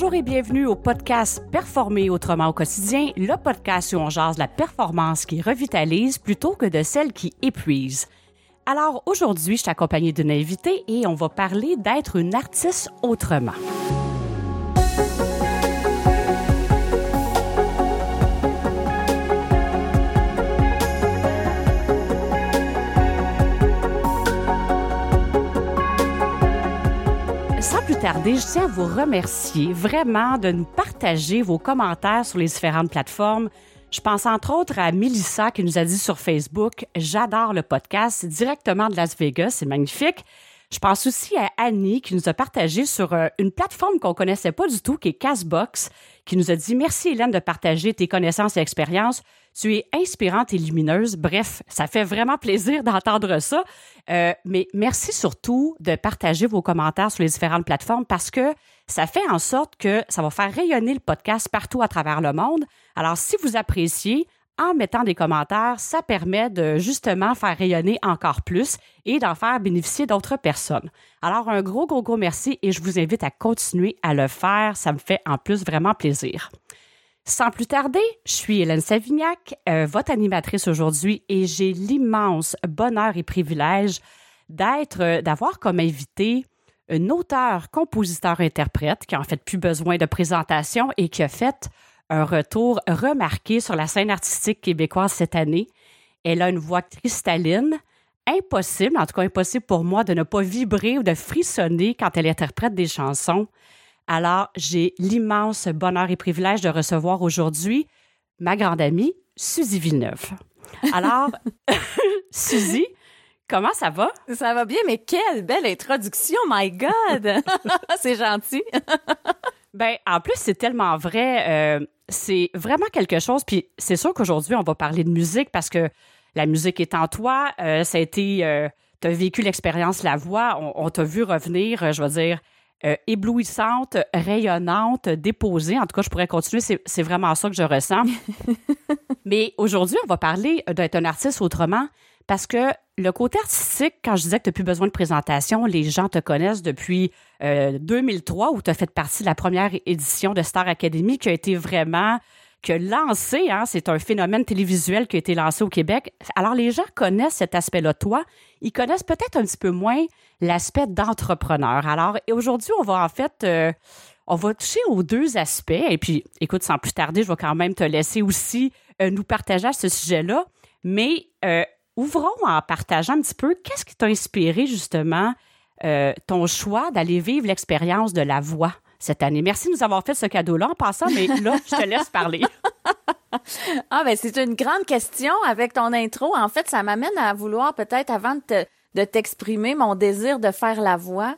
Bonjour et bienvenue au podcast Performer autrement au quotidien, le podcast où on jase la performance qui revitalise plutôt que de celle qui épuise. Alors aujourd'hui, je suis accompagnée d'une invitée et on va parler d'être une artiste autrement. Je tiens à vous remercier vraiment de nous partager vos commentaires sur les différentes plateformes. Je pense entre autres à Melissa qui nous a dit sur Facebook J'adore le podcast directement de Las Vegas, c'est magnifique. Je pense aussi à Annie qui nous a partagé sur euh, une plateforme qu'on connaissait pas du tout, qui est Castbox, qui nous a dit Merci Hélène de partager tes connaissances et expériences. Tu es inspirante et lumineuse. Bref, ça fait vraiment plaisir d'entendre ça. Euh, mais merci surtout de partager vos commentaires sur les différentes plateformes parce que ça fait en sorte que ça va faire rayonner le podcast partout à travers le monde. Alors, si vous appréciez, en mettant des commentaires, ça permet de justement faire rayonner encore plus et d'en faire bénéficier d'autres personnes. Alors, un gros, gros, gros merci et je vous invite à continuer à le faire. Ça me fait en plus vraiment plaisir. Sans plus tarder, je suis Hélène Savignac, euh, votre animatrice aujourd'hui et j'ai l'immense bonheur et privilège d'être, euh, d'avoir comme invité un auteur, compositeur, interprète qui en fait plus besoin de présentation et qui a fait un retour remarqué sur la scène artistique québécoise cette année. Elle a une voix cristalline, impossible, en tout cas impossible pour moi, de ne pas vibrer ou de frissonner quand elle interprète des chansons. Alors, j'ai l'immense bonheur et privilège de recevoir aujourd'hui ma grande amie, Suzy Villeneuve. Alors, Suzy, comment ça va? Ça va bien, mais quelle belle introduction, my God! c'est gentil. ben, en plus, c'est tellement vrai. Euh, c'est vraiment quelque chose. Puis c'est sûr qu'aujourd'hui, on va parler de musique parce que la musique est en toi. Euh, ça a été. Euh, tu as vécu l'expérience La Voix. On, t'a vu revenir, euh, je veux dire, éblouissante, rayonnante, déposée. En tout cas, je pourrais continuer. C'est vraiment ça que je ressens. Mais aujourd'hui, on va parler d'être un artiste autrement parce que le côté artistique, quand je disais que tu n'as plus besoin de présentation, les gens te connaissent depuis 2003 euh, où tu as fait partie de la première édition de Star Academy qui a été vraiment que lancé, hein, c'est un phénomène télévisuel qui a été lancé au Québec. Alors, les gens connaissent cet aspect-là toi. Ils connaissent peut-être un petit peu moins l'aspect d'entrepreneur. Alors, aujourd'hui, on va en fait, euh, on va toucher aux deux aspects. Et puis, écoute, sans plus tarder, je vais quand même te laisser aussi euh, nous partager à ce sujet-là. Mais ouvrons en partageant un petit peu qu'est-ce qui t'a inspiré justement euh, ton choix d'aller vivre l'expérience de la voix cette année? Merci de nous avoir fait ce cadeau-là en passant, mais là, je te laisse parler. ah ben c'est une grande question avec ton intro. En fait, ça m'amène à vouloir peut-être avant de, t'exprimer mon désir de faire la voix.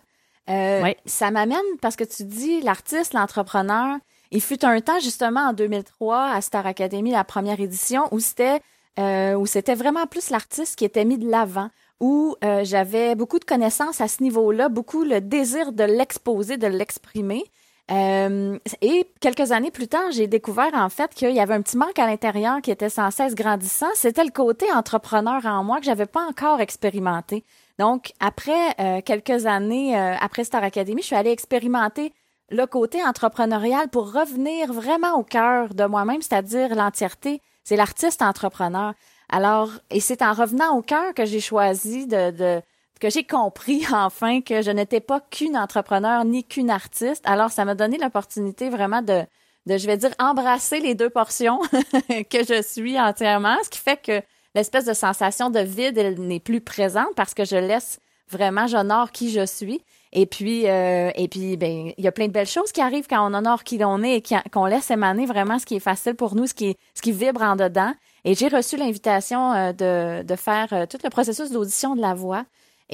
Euh, Ça m'amène parce que tu dis l'artiste, l'entrepreneur. Il fut un temps justement en 2003 à Star Academy, la première édition, où c'était euh, où c'était vraiment plus l'artiste qui était mis de l'avant, où euh, j'avais beaucoup de connaissances à ce niveau-là, beaucoup le désir de l'exposer, de l'exprimer. Euh, et quelques années plus tard, j'ai découvert en fait qu'il y avait un petit manque à l'intérieur qui était sans cesse grandissant. C'était le côté entrepreneur en moi que j'avais pas encore expérimenté. Donc, après euh, quelques années, après Star Academy, je suis allée expérimenter le côté entrepreneurial pour revenir vraiment au cœur de moi-même, c'est-à-dire l'entièreté c'est l'artiste entrepreneur. Alors, et c'est en revenant au cœur que j'ai choisi de, que j'ai compris enfin que je n'étais pas qu'une entrepreneur ni qu'une artiste. Alors, ça m'a donné l'opportunité vraiment de, de, je vais dire, embrasser les deux portions que je suis entièrement, ce qui fait que l'espèce de sensation de vide, elle n'est plus présente parce que je laisse vraiment, j'honore qui je suis. Et puis, euh, et puis, ben, il y a plein de belles choses qui arrivent quand on honore qui l'on est et qu'on laisse émaner vraiment ce qui est facile pour nous, ce qui, ce qui vibre en dedans. Et j'ai reçu l'invitation euh, de, de faire euh, tout le processus d'audition de la voix.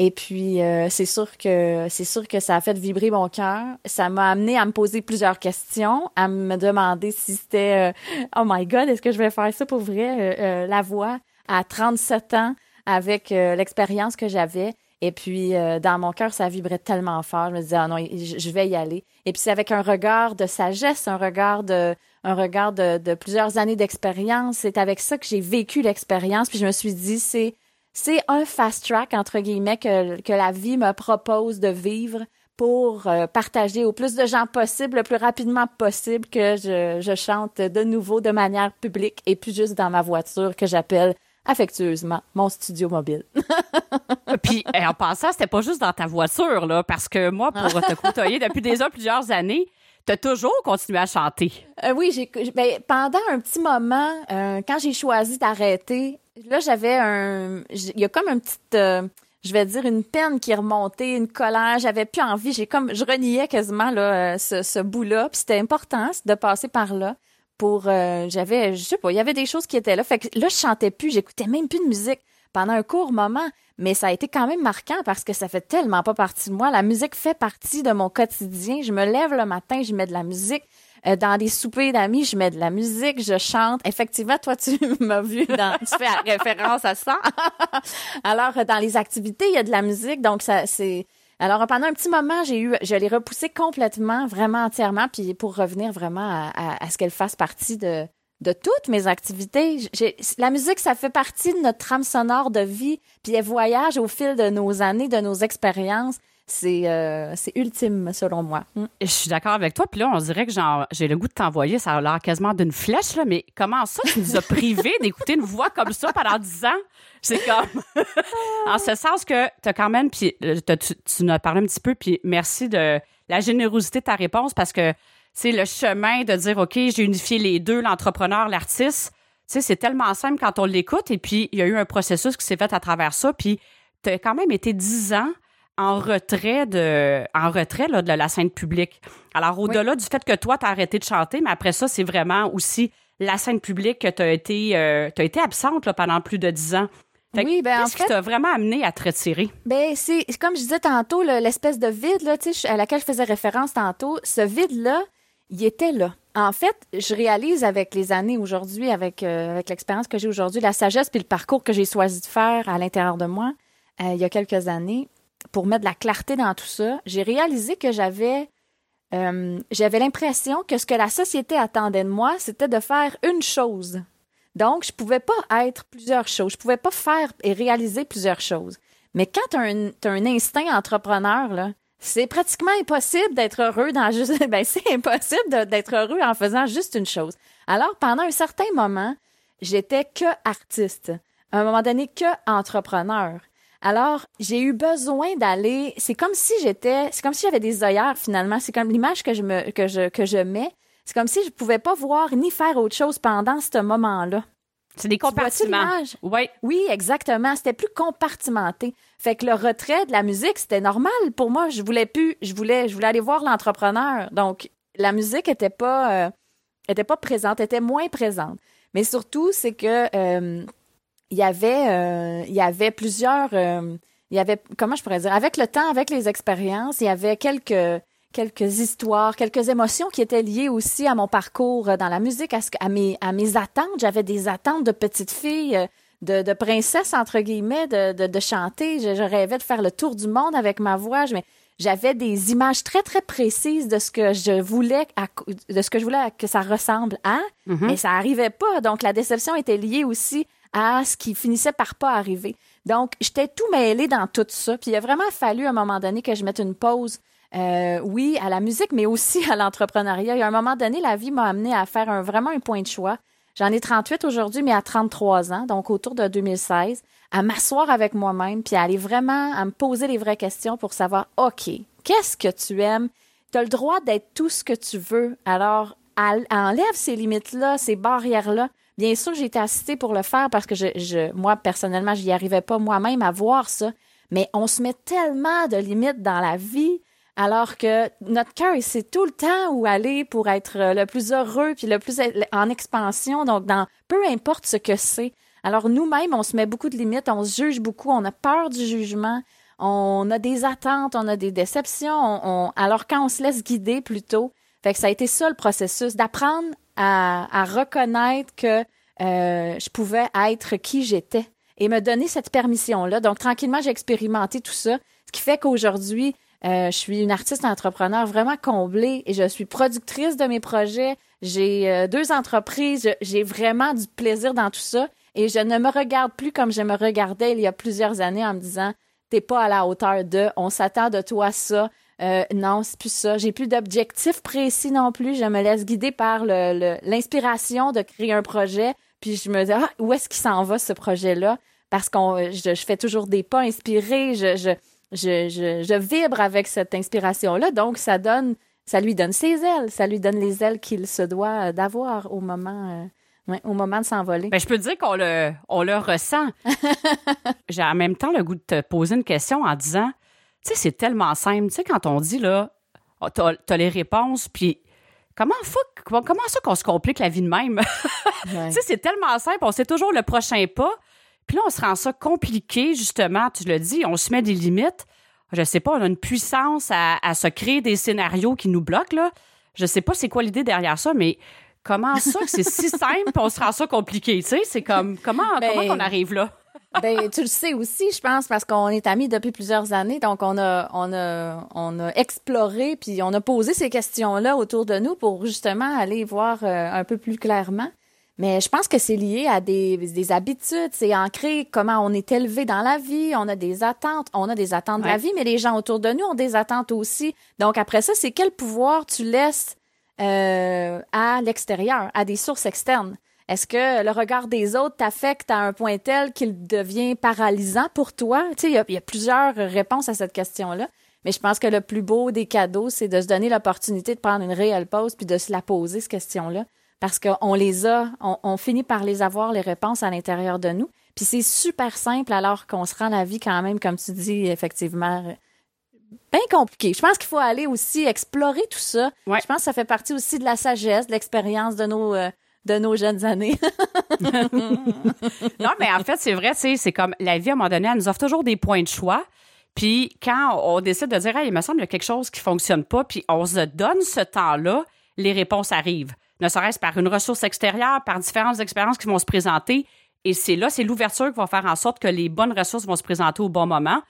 Et puis, c'est sûr que c'est sûr que ça a fait vibrer mon cœur. Ça m'a amené à me poser plusieurs questions, à me demander si c'était oh my God, est-ce que je vais faire ça pour vrai la voix à 37 ans avec l'expérience que j'avais. Et puis, euh, dans mon cœur, ça vibrait tellement fort. Je me disais, ah non, je vais y aller. Et puis, c'est avec un regard de sagesse, un regard de, un regard de, plusieurs années d'expérience. C'est avec ça que j'ai vécu l'expérience. Puis, je me suis dit, c'est, c'est un fast track, entre guillemets, que, que la vie me propose de vivre pour euh, partager au plus de gens possible, le plus rapidement possible que je, je chante de nouveau de manière publique et plus juste dans ma voiture que j'appelle affectueusement mon studio mobile. Puis en passant, c'était pas juste dans ta voiture là, parce que moi, pour te côtoyer depuis déjà plusieurs années, t'as toujours continué à chanter. Euh, oui, j'ai ben, pendant un petit moment, euh, quand j'ai choisi d'arrêter, là j'avais un, il y a comme un petit euh, je vais dire une peine qui remontait, une colère, j'avais plus envie, j'ai comme je reniais quasiment là ce, ce bout-là, puis c'était important de passer par là pour euh, j'avais je sais pas, il y avait des choses qui étaient là. Fait que là je chantais plus, j'écoutais même plus de musique pendant un court moment, mais ça a été quand même marquant parce que ça fait tellement pas partie de moi. La musique fait partie de mon quotidien. Je me lève le matin, je mets de la musique. Euh, dans des soupers d'amis, je mets de la musique, je chante. Effectivement, toi, tu m'as vu dans, tu fais référence à ça. Alors, dans les activités, il y a de la musique, donc ça, c'est, alors, pendant un petit moment, j'ai eu, je l'ai repoussé complètement, vraiment entièrement, puis pour revenir vraiment à, ce qu'elle fasse partie de, de toutes mes activités. la musique, ça fait partie de notre trame sonore de vie, puis elle voyage au fil de nos années, de nos expériences. C'est euh, c'est ultime, selon moi. Mm. Je suis d'accord avec toi. Puis là, on dirait que j'ai le goût de t'envoyer. Ça a l'air quasiment d'une flèche, là. Mais comment ça, tu nous as privé d'écouter une voix comme ça pendant dix ans? C'est comme. en ce sens que tu as quand même. Puis euh, tu, tu nous as parlé un petit peu. Puis merci de la générosité de ta réponse parce que c'est le chemin de dire, OK, j'ai unifié les deux, l'entrepreneur, l'artiste. Tu sais, c'est tellement simple quand on l'écoute. Et puis, il y a eu un processus qui s'est fait à travers ça. Puis, tu as quand même été dix ans en retrait de en retrait là, de la scène publique. Alors au-delà du fait que toi tu as arrêté de chanter, mais après ça c'est vraiment aussi la scène publique que tu as été euh, as été absente là, pendant plus de dix ans. oui, ben qu'est-ce qui t'a vraiment amené à te retirer? Ben c'est comme je disais tantôt l'espèce de vide là, à laquelle je faisais référence tantôt, ce vide là, il était là. En fait, je réalise avec les années aujourd'hui, avec, euh, avec l'expérience que j'ai aujourd'hui, la sagesse puis le parcours que j'ai choisi de faire à l'intérieur de moi, euh, il y a quelques années, pour mettre de la clarté dans tout ça, j'ai réalisé que j'avais euh, j'avais l'impression que ce que la société attendait de moi, c'était de faire une chose. Donc, je pouvais pas être plusieurs choses. Je pouvais pas faire et réaliser plusieurs choses. Mais quand tu as, un instinct entrepreneur, c'est pratiquement impossible d'être heureux dans juste, ben, c'est impossible d'être heureux en faisant juste une chose. Alors, pendant un certain moment, j'étais que artiste. À un moment donné, que entrepreneur. Alors, j'ai eu besoin d'aller. C'est comme si j'étais. C'est comme si j'avais des œillères finalement. C'est comme l'image que je me que je que je mets. C'est comme si je pouvais pas voir ni faire autre chose pendant ce moment-là. C'est des compartiments. Oui. Oui, exactement. C'était plus compartimenté. Fait que le retrait de la musique, c'était normal pour moi. Je voulais plus. Je voulais. Je voulais aller voir l'entrepreneur. Donc, la musique était pas euh, était pas présente, était moins présente. Mais surtout, c'est que euh, il y avait, euh, il y avait plusieurs, euh, il y avait, comment je pourrais dire, avec le temps, avec les expériences, il y avait quelques quelques histoires, quelques émotions qui étaient liées aussi à mon parcours dans la musique, à, à mes à mes attentes. J'avais des attentes de petite fille. Euh, de, de princesse entre guillemets de, de, de chanter je, rêvais de faire le tour du monde avec ma voix mais j'avais des images très très précises de ce que je voulais de ce que je voulais que ça ressemble à mm-hmm. mais ça arrivait pas donc la déception était liée aussi à ce qui finissait par pas arriver. Donc, j'étais tout mêlée dans tout ça. Puis il a vraiment fallu à un moment donné que je mette une pause, euh, oui, à la musique, mais aussi à l'entrepreneuriat. Il y un moment donné, la vie m'a amené à faire vraiment un point de choix. J'en ai 38 aujourd'hui, mais à 33 ans, donc autour de 2016, à m'asseoir avec moi-même, puis à aller vraiment à me poser les vraies questions pour savoir, OK, qu'est-ce que tu aimes? Tu as le droit d'être tout ce que tu veux. Alors, enlève ces limites-là, ces barrières-là, Bien sûr, j'ai été assistée pour le faire parce que je, moi, personnellement, je n'y arrivais pas moi-même à voir ça. Mais on se met tellement de limites dans la vie alors que notre cœur, c'est tout le temps où aller pour être le plus heureux puis le plus en expansion. Donc, peu importe ce que c'est. Alors, nous-mêmes, on se met beaucoup de limites, on se juge beaucoup, on a peur du jugement, on a des attentes, on a des déceptions. On, alors, quand on se laisse guider plutôt, ça a été ça le processus, d'apprendre à, reconnaître que euh, je pouvais être qui j'étais et me donner cette permission-là. Donc, tranquillement, j'ai expérimenté tout ça, ce qui fait qu'aujourd'hui, euh, je suis une artiste entrepreneur vraiment comblée et je suis productrice de mes projets. J'ai euh, deux entreprises, j'ai vraiment du plaisir dans tout ça et je ne me regarde plus comme je me regardais il y a plusieurs années en me disant t'es pas à la hauteur de, on s'attend de toi ça, Euh, non, c'est plus ça. J'ai plus d'objectifs précis non plus. Je me laisse guider par l'inspiration de créer un projet. Puis je me dis, ah, où est-ce qu'il s'en va ce projet-là? Parce qu'on, je, fais toujours des pas inspirés. Je, je, je, je, vibre avec cette inspiration-là. Donc, ça donne, ça lui donne ses ailes. Ça lui donne les ailes qu'il se doit d'avoir au moment. Euh, au moment de s'envoler. Ben, je peux te dire qu'on le, on le ressent. J'ai en même temps le goût de te poser une question en disant, sais, c'est tellement simple. Tu sais, quand on dit, là, oh, t'as as les réponses, puis comment, comment ça qu'on se complique la vie de même? tu sais, c'est tellement simple. On sait toujours le prochain pas. Puis là, on se rend ça compliqué, justement. Tu le dis, on se met des limites. Je sais pas, on a une puissance à, à se créer des scénarios qui nous bloquent, là. Je sais pas c'est quoi l'idée derrière ça, mais Comment ça que c'est si simple, on se rend ça compliqué, tu sais? C'est comme, comment, ben, comment on arrive là? Ben, tu le sais aussi, je pense, parce qu'on est amis depuis plusieurs années, donc on a, on a, on a exploré, puis on a posé ces questions-là autour de nous pour justement aller voir euh, un peu plus clairement. Mais je pense que c'est lié à des, des habitudes, c'est ancré comment on est élevé dans la vie, on a des attentes, on a des attentes de la vie, mais les gens autour de nous ont des attentes aussi. Donc après ça, c'est quel pouvoir tu laisses euh, à l'extérieur, à des sources externes? Est-ce que le regard des autres t'affecte à un point tel qu'il devient paralysant pour toi? Tu sais, il y, a plusieurs réponses à cette question-là. Mais je pense que le plus beau des cadeaux, c'est de se donner l'opportunité de prendre une réelle pause puis de se la poser, cette question-là. Parce qu'on les a, on, on, finit par les avoir, les réponses à l'intérieur de nous. Puis c'est super simple alors qu'on se rend la vie quand même, comme tu dis, effectivement, bien compliqué. Je pense qu'il faut aller aussi explorer tout ça. Je pense que ça fait partie aussi de la sagesse, de l'expérience de nos euh, de nos jeunes années. non, mais en fait, c'est vrai, c'est comme la vie à un moment donné, elle nous offre toujours des points de choix. Puis quand on décide de dire, il me semble qu'il y a quelque chose qui fonctionne pas, puis on se donne ce temps-là, les réponses arrivent. Ne serait-ce par une ressource extérieure, par différentes expériences qui vont se présenter. Et c'est là, c'est l'ouverture qui va faire en sorte que les bonnes ressources vont se présenter au bon moment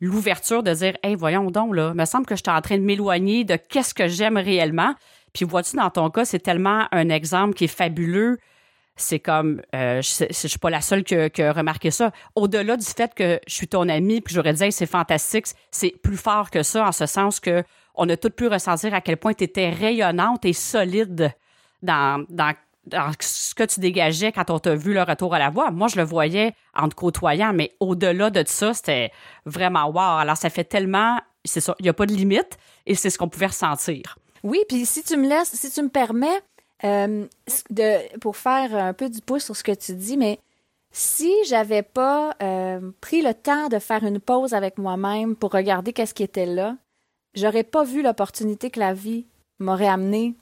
l'ouverture de dire Hey, voyons donc, là, me semble que je suis en train de m'éloigner de qu'est-ce que j'aime réellement. Puis vois-tu, dans ton cas, c'est tellement un exemple qui est fabuleux. C'est comme, euh, je, ne suis pas la seule qui a remarqué ça. Au-delà du fait que je suis ton amie, puis j'aurais dit, c'est fantastique, c'est plus fort que ça, en ce sens que on a tous pu ressentir à quel point tu étais rayonnante et solide dans, dans ce que tu dégageais quand on t'a vu le retour à la voix, moi, je le voyais en te côtoyant, mais au-delà de ça, c'était vraiment wow. Alors, ça fait tellement, c'est ça, il n'y a pas de limite et c'est ce qu'on pouvait ressentir. Oui, puis si tu me laisses, si tu me permets, euh, pour faire un peu du pouce sur ce que tu dis, mais si j'avais pas euh, pris le temps de faire une pause avec moi-même pour regarder qu'est-ce qui était là, j'aurais pas vu l'opportunité que la vie m'aurait amené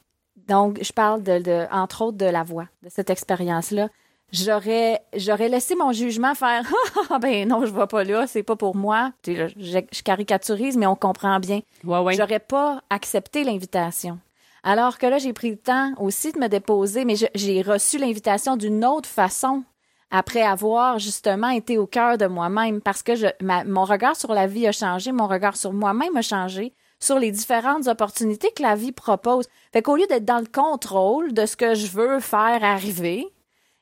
donc, je parle de, entre autres de la voix, de cette expérience-là. J'aurais, j'aurais laissé mon jugement faire ah ben non je vois pas là c'est pas pour moi. Je, je, caricaturise mais on comprend bien. Ouais, j'aurais pas accepté l'invitation. Alors que là j'ai pris le temps aussi de me déposer mais j'ai reçu l'invitation d'une autre façon après avoir justement été au cœur de moi-même parce que je, mon regard sur la vie a changé mon regard sur moi-même a changé sur les différentes opportunités que la vie propose. Fait qu'au lieu d'être dans le contrôle de ce que je veux faire arriver,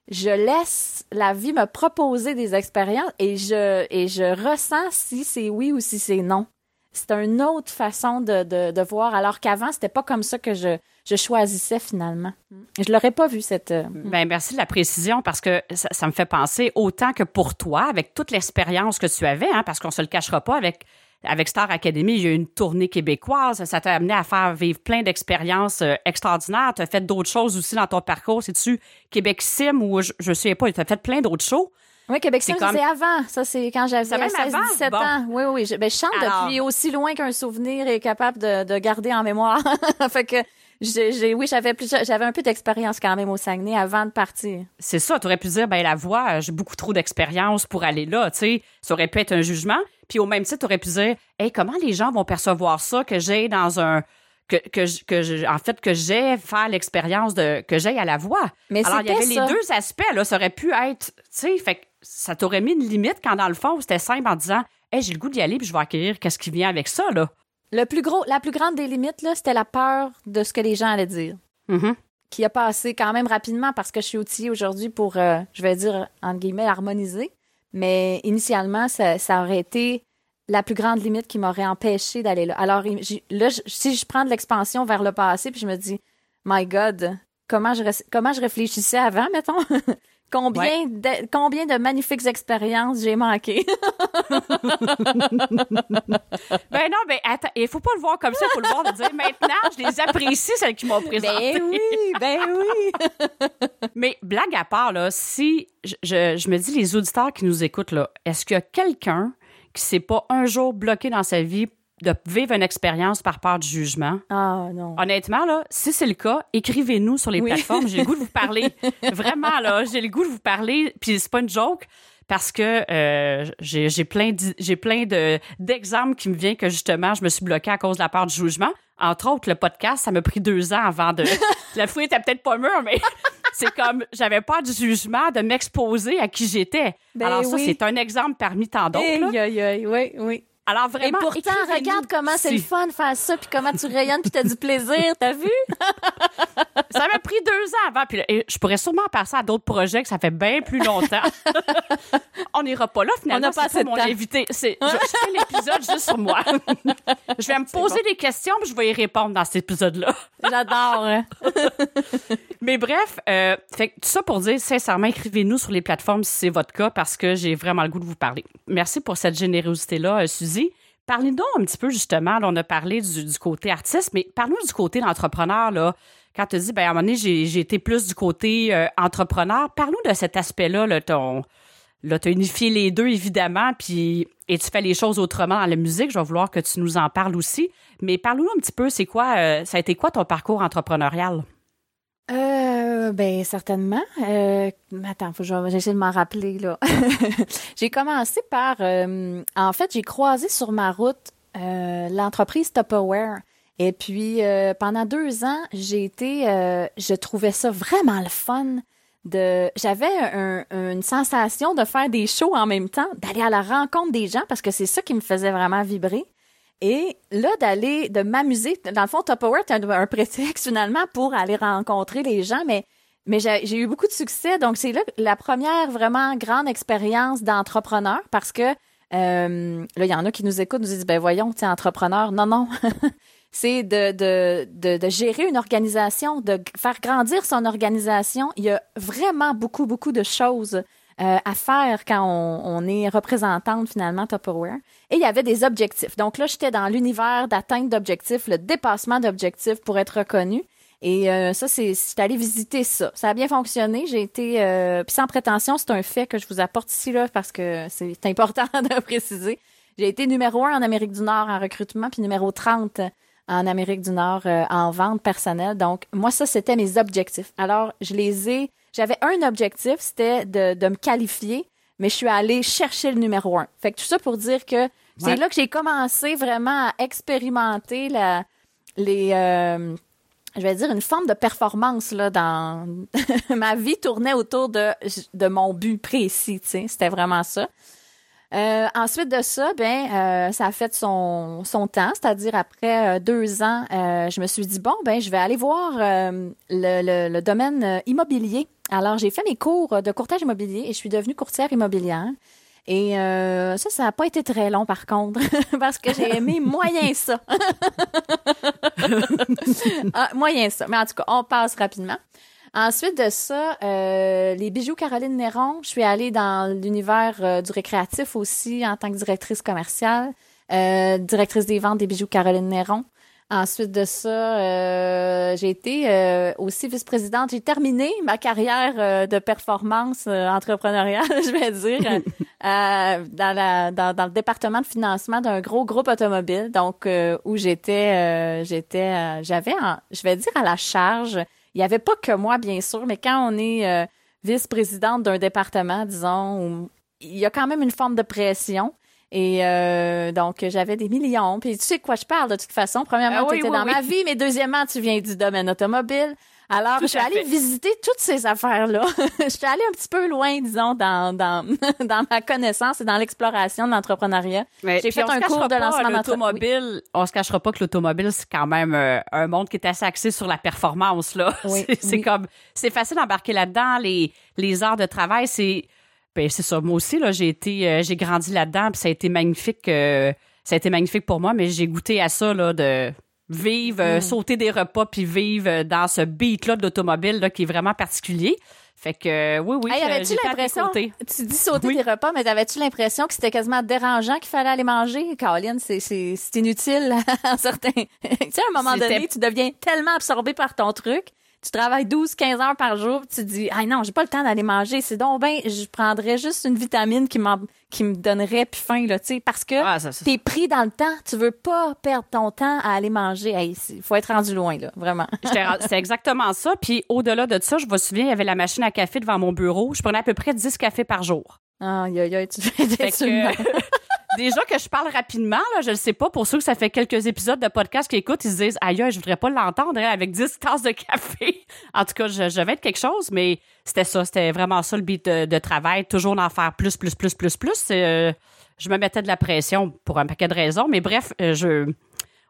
je laisse la vie me proposer des expériences et je, et je ressens si c'est oui ou si c'est non. C'est une autre façon de, de, de voir, alors qu'avant, c'était pas comme ça que je, je choisissais finalement. Je l'aurais pas vu cette. Euh, ben merci de la précision parce que ça, ça, me fait penser autant que pour toi, avec toute l'expérience que tu avais, hein, parce qu'on se le cachera pas avec avec Star Academy, il y a eu une tournée québécoise. Ça t'a amené à faire vivre plein d'expériences euh, extraordinaires. Tu as fait d'autres choses aussi dans ton parcours. C'est-tu Québec Sim ou je, ne sais pas, tu as fait plein d'autres shows? Oui, Québec Sim, c'est avant. Ça, c'est quand j'avais 16-17 ans. Oui, oui. Je, ben, je chante depuis aussi loin qu'un souvenir est capable de, de garder en mémoire. fait que j'ai, oui, j'avais j'avais un peu d'expérience quand même au Saguenay avant de partir. C'est ça, tu aurais pu dire, ben la voix, j'ai beaucoup trop d'expérience pour aller là, tu sais. Ça aurait pu être un jugement. Puis au même titre, tu aurais pu dire, hey, comment les gens vont percevoir ça que j'ai dans un que, que, que en fait que j'ai faire l'expérience de que j'ai à la voix. Mais Alors il y avait les deux aspects là, ça aurait pu être, tu sais, fait ça t'aurait mis une limite quand dans le fond c'était simple en disant, hey, j'ai le goût d'y aller puis je vais accueillir qu'est-ce qui vient avec ça là. Le plus gros, la plus grande des limites, là, c'était la peur de ce que les gens allaient dire. Mm-hmm. Qui a passé quand même rapidement parce que je suis outillée aujourd'hui pour, euh, je vais dire, entre guillemets, harmoniser. Mais initialement, ça, aurait été la plus grande limite qui m'aurait empêché d'aller là. Alors là, si je prends de l'expansion vers le passé, puis je me dis, my God, comment je comment je réfléchissais avant, mettons. Combien, de, combien de magnifiques expériences j'ai manquées? ben non, mais attends, il faut pas le voir comme ça, il faut le voir de dire maintenant, je les apprécie, celles qui m'ont présenté. Ben oui, ben oui. mais blague à part, là, si je, je, me dis les auditeurs qui nous écoutent, là, est-ce qu'il y a quelqu'un qui s'est pas un jour bloqué dans sa vie de vivre une expérience par peur du jugement. Ah non. Honnêtement, là, si c'est le cas, écrivez-nous sur les plateformes. J'ai le goût de vous parler. Vraiment, là, j'ai le goût de vous parler. Puis c'est pas une joke parce que euh, j'ai plein j'ai plein de d'exemples qui me viennent que justement je me suis bloquée à cause de la peur du jugement. Entre autres, le podcast, ça m'a pris deux ans avant de. la fouille était peut-être pas mûre, mais c'est comme j'avais pas du jugement de m'exposer à qui j'étais. Ben Alors ça, c'est un exemple parmi tant d'autres. Oui, oui. Alors vraiment. Et pourtant, regarde comment c'est le fun de faire ça, puis comment tu rayonnes, puis t'as du plaisir, t'as vu? ça m'a pris deux ans avant, puis je pourrais sûrement passer à d'autres projets que ça fait bien plus longtemps. On n'ira pas là finalement. On n'a pas assez de mon invité. C'est, je, fais l'épisode juste sur moi. je vais me poser des questions, puis je vais y répondre dans cet épisode-là. J'adore. Hein. Mais bref, euh, fait tout ça pour dire, sincèrement, écrivez-nous sur les plateformes si c'est votre cas, parce que j'ai vraiment le goût de vous parler. Merci pour cette générosité-là, euh, Suzy. Parlez-nous un petit peu justement, on a parlé du, côté artiste, mais parle-nous du côté d'entrepreneur. Là. Quand tu dis, ben, à un moment donné, j'ai, été plus du côté euh, entrepreneur, parle-nous de cet aspect-là. Là, ton, là, tu as unifié les deux, évidemment, puis et tu fais les choses autrement dans la musique. Je vais vouloir que tu nous en parles aussi. Mais parle-nous un petit peu, c'est quoi, euh, ça a été quoi ton parcours entrepreneurial? Euh, ben certainement. Euh, attends, faut que j'essaie de m'en rappeler là. j'ai commencé par, euh, en fait, j'ai croisé sur ma route l'entreprise Tupperware. Et puis pendant deux ans, j'ai été, je trouvais ça vraiment le fun. De, j'avais une sensation de faire des shows en même temps, d'aller à la rencontre des gens parce que c'est ça qui me faisait vraiment vibrer. Et là, d'aller, de m'amuser, dans le fond, Tupperware, c'est un, prétexte finalement pour aller rencontrer les gens, mais mais j'ai eu beaucoup de succès. Donc, c'est là la première vraiment grande expérience d'entrepreneur parce que euh, là, il y en a qui nous écoutent, nous disent, ben voyons, tu es entrepreneur. Non, non. c'est de, de, de, gérer une organisation, de faire grandir son organisation. Il y a vraiment beaucoup, beaucoup de choses euh, à faire quand on, est représentante finalement Tupperware. Et il y avait des objectifs. Donc là, j'étais dans l'univers d'atteinte d'objectifs, le dépassement d'objectifs pour être reconnu. Et euh, ça, c'est, allé visiter ça. Ça a bien fonctionné. J'ai été, euh, puis sans prétention, c'est un fait que je vous apporte ici là parce que c'est important de préciser. J'ai été numéro un en Amérique du Nord en recrutement, puis numéro 30 en Amérique du Nord euh, en vente personnelle. Donc moi, ça, c'était mes objectifs. Alors, je les ai j'avais un objectif, c'était de, de, me qualifier, mais je suis allée chercher le numéro un. Fait que tout ça pour dire que c'est là que j'ai commencé vraiment à expérimenter la, les, euh, je vais dire une forme de performance là dans ma vie tournait autour de de mon but précis, tu sais, c'était vraiment ça. Euh, ensuite de ça, ben, euh, ça a fait son, son temps, c'est-à-dire après euh, deux ans, je me suis dit bon, ben, je vais aller voir le, le, le, domaine immobilier. Alors, j'ai fait mes cours de courtage immobilier et je suis devenue courtière immobilière. Et ça, ça n'a pas été très long par contre, parce que j'ai aimé moyen ça. ah, moyen ça. Mais en tout cas, on passe rapidement. Ensuite de ça, euh, les bijoux Caroline Néron, je suis allée dans l'univers euh, du récréatif aussi en tant que directrice commerciale, euh, directrice des ventes des bijoux Caroline Néron. Ensuite de ça, j'ai été aussi vice-présidente. J'ai terminé ma carrière de performance entrepreneuriale, je vais dire, dans, la, dans, dans, le département de financement d'un gros groupe automobile, donc où j'étais, j'étais, j'avais, je vais dire à la charge il n'y avait pas que moi, bien sûr, mais quand on est euh, vice-présidente d'un département, disons, il y a quand même une forme de pression. Et euh, donc, j'avais des millions. Puis tu sais de quoi je parle de toute façon. Premièrement, ah tu étais dans ma vie, mais deuxièmement, tu viens du domaine automobile. Alors, je suis allée visiter toutes ces affaires-là. je suis allée un petit peu loin, disons, dans, dans, dans ma connaissance et dans l'exploration de l'entreprenariat. J'ai fait un cours de lancement d'automobile. On se cachera pas que l'automobile, c'est quand même euh, un monde qui est assez axé sur la performance, là. c'est comme, c'est facile d'embarquer là-dedans. Les, les heures de travail, c'est, Ben, c'est ça. Moi aussi, là, j'ai été, euh, j'ai grandi là-dedans, puis ça a été magnifique. Euh, ça a été magnifique pour moi, mais j'ai goûté à ça, là, de vivre, euh, mm. sauter des repas, puis vivre dans ce beat-là d'automobile, là, qui est vraiment particulier. Fait que oui, oui. Hey, avais-tu l'impression Tu dis sauter des repas, mais avais-tu l'impression que c'était quasiment dérangeant qu'il fallait aller manger? Caroline, c'est c'est inutile à certains. tu sais, à un moment donné, tu deviens tellement absorbé par ton truc tu travailles 12, 15 heures par jour, tu te dis, ah non, j'ai pas le temps d'aller manger. C'est donc ben, je prendrais juste une vitamine qui qui me donnerait plus faim, là, tu sais, parce que ah, t'es pris dans le temps. Tu veux pas perdre ton temps à aller manger. Il faut être rendu loin, là, vraiment. c'est exactement ça. Puis au-delà de ça, je me souviens, il y avait la machine à café devant mon bureau. Je prenais à peu près 10 cafés par jour. Ah, y a, tu fais des Déjà que je parle rapidement, là, je ne sais pas, pour ceux que ça fait quelques épisodes de podcast qui écoutent, ils se disent, aïe, je voudrais pas l'entendre hein, avec 10 tasses de café. en tout cas, je, vais être quelque chose, mais c'était ça, c'était vraiment ça le but de, travail, toujours d'en faire plus, plus, plus, plus, plus. Euh, je me mettais de la pression pour un paquet de raisons, mais bref, euh, je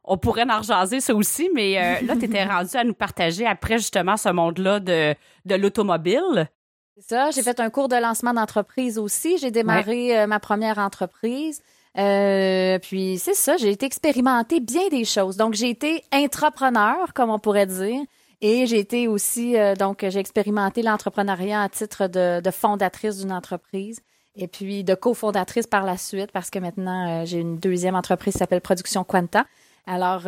on pourrait en rejaser ça aussi, mais euh, là, tu étais rendu à nous partager après justement ce monde-là de, de l'automobile. C'est ça, j'ai fait un cours de lancement d'entreprise aussi. J'ai démarré ma première entreprise. Euh, puis c'est ça, j'ai été expérimenter bien des choses. Donc j'ai été intrapreneur, comme on pourrait dire. Et j'ai été aussi, euh, donc j'ai expérimenté l'entrepreneuriat à titre de, fondatrice d'une entreprise et puis de cofondatrice par la suite parce que maintenant euh, j'ai une deuxième entreprise qui s'appelle Production Quanta. Alors,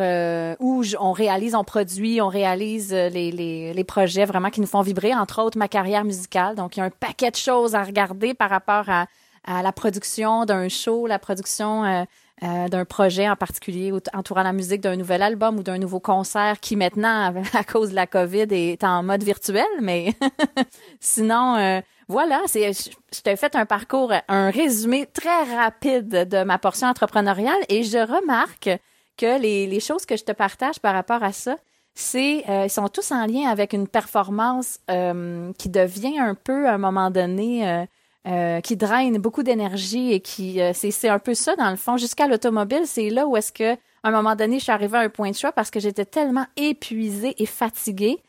où on réalise, on produit, on réalise les, les, les, projets vraiment qui nous font vibrer, entre autres ma carrière musicale. Donc, il y a un paquet de choses à regarder par rapport à à la production d'un show, la production euh, euh, d'un projet en particulier entourant la musique d'un nouvel album ou d'un nouveau concert qui maintenant, à cause de la COVID, est en mode virtuel. Mais sinon, euh, voilà, c'est, je t'ai fait un parcours, un résumé très rapide de ma portion entrepreneuriale et je remarque que les, les choses que je te partage par rapport à ça, c'est ils sont tous en lien avec une performance qui devient un peu à un moment donné euh, qui draine beaucoup d'énergie et qui euh, c'est un peu ça dans le fond. Jusqu'à l'automobile c'est là où est-ce que à un moment donné je suis arrivée à un point de choix parce que j'étais tellement épuisée et fatiguée.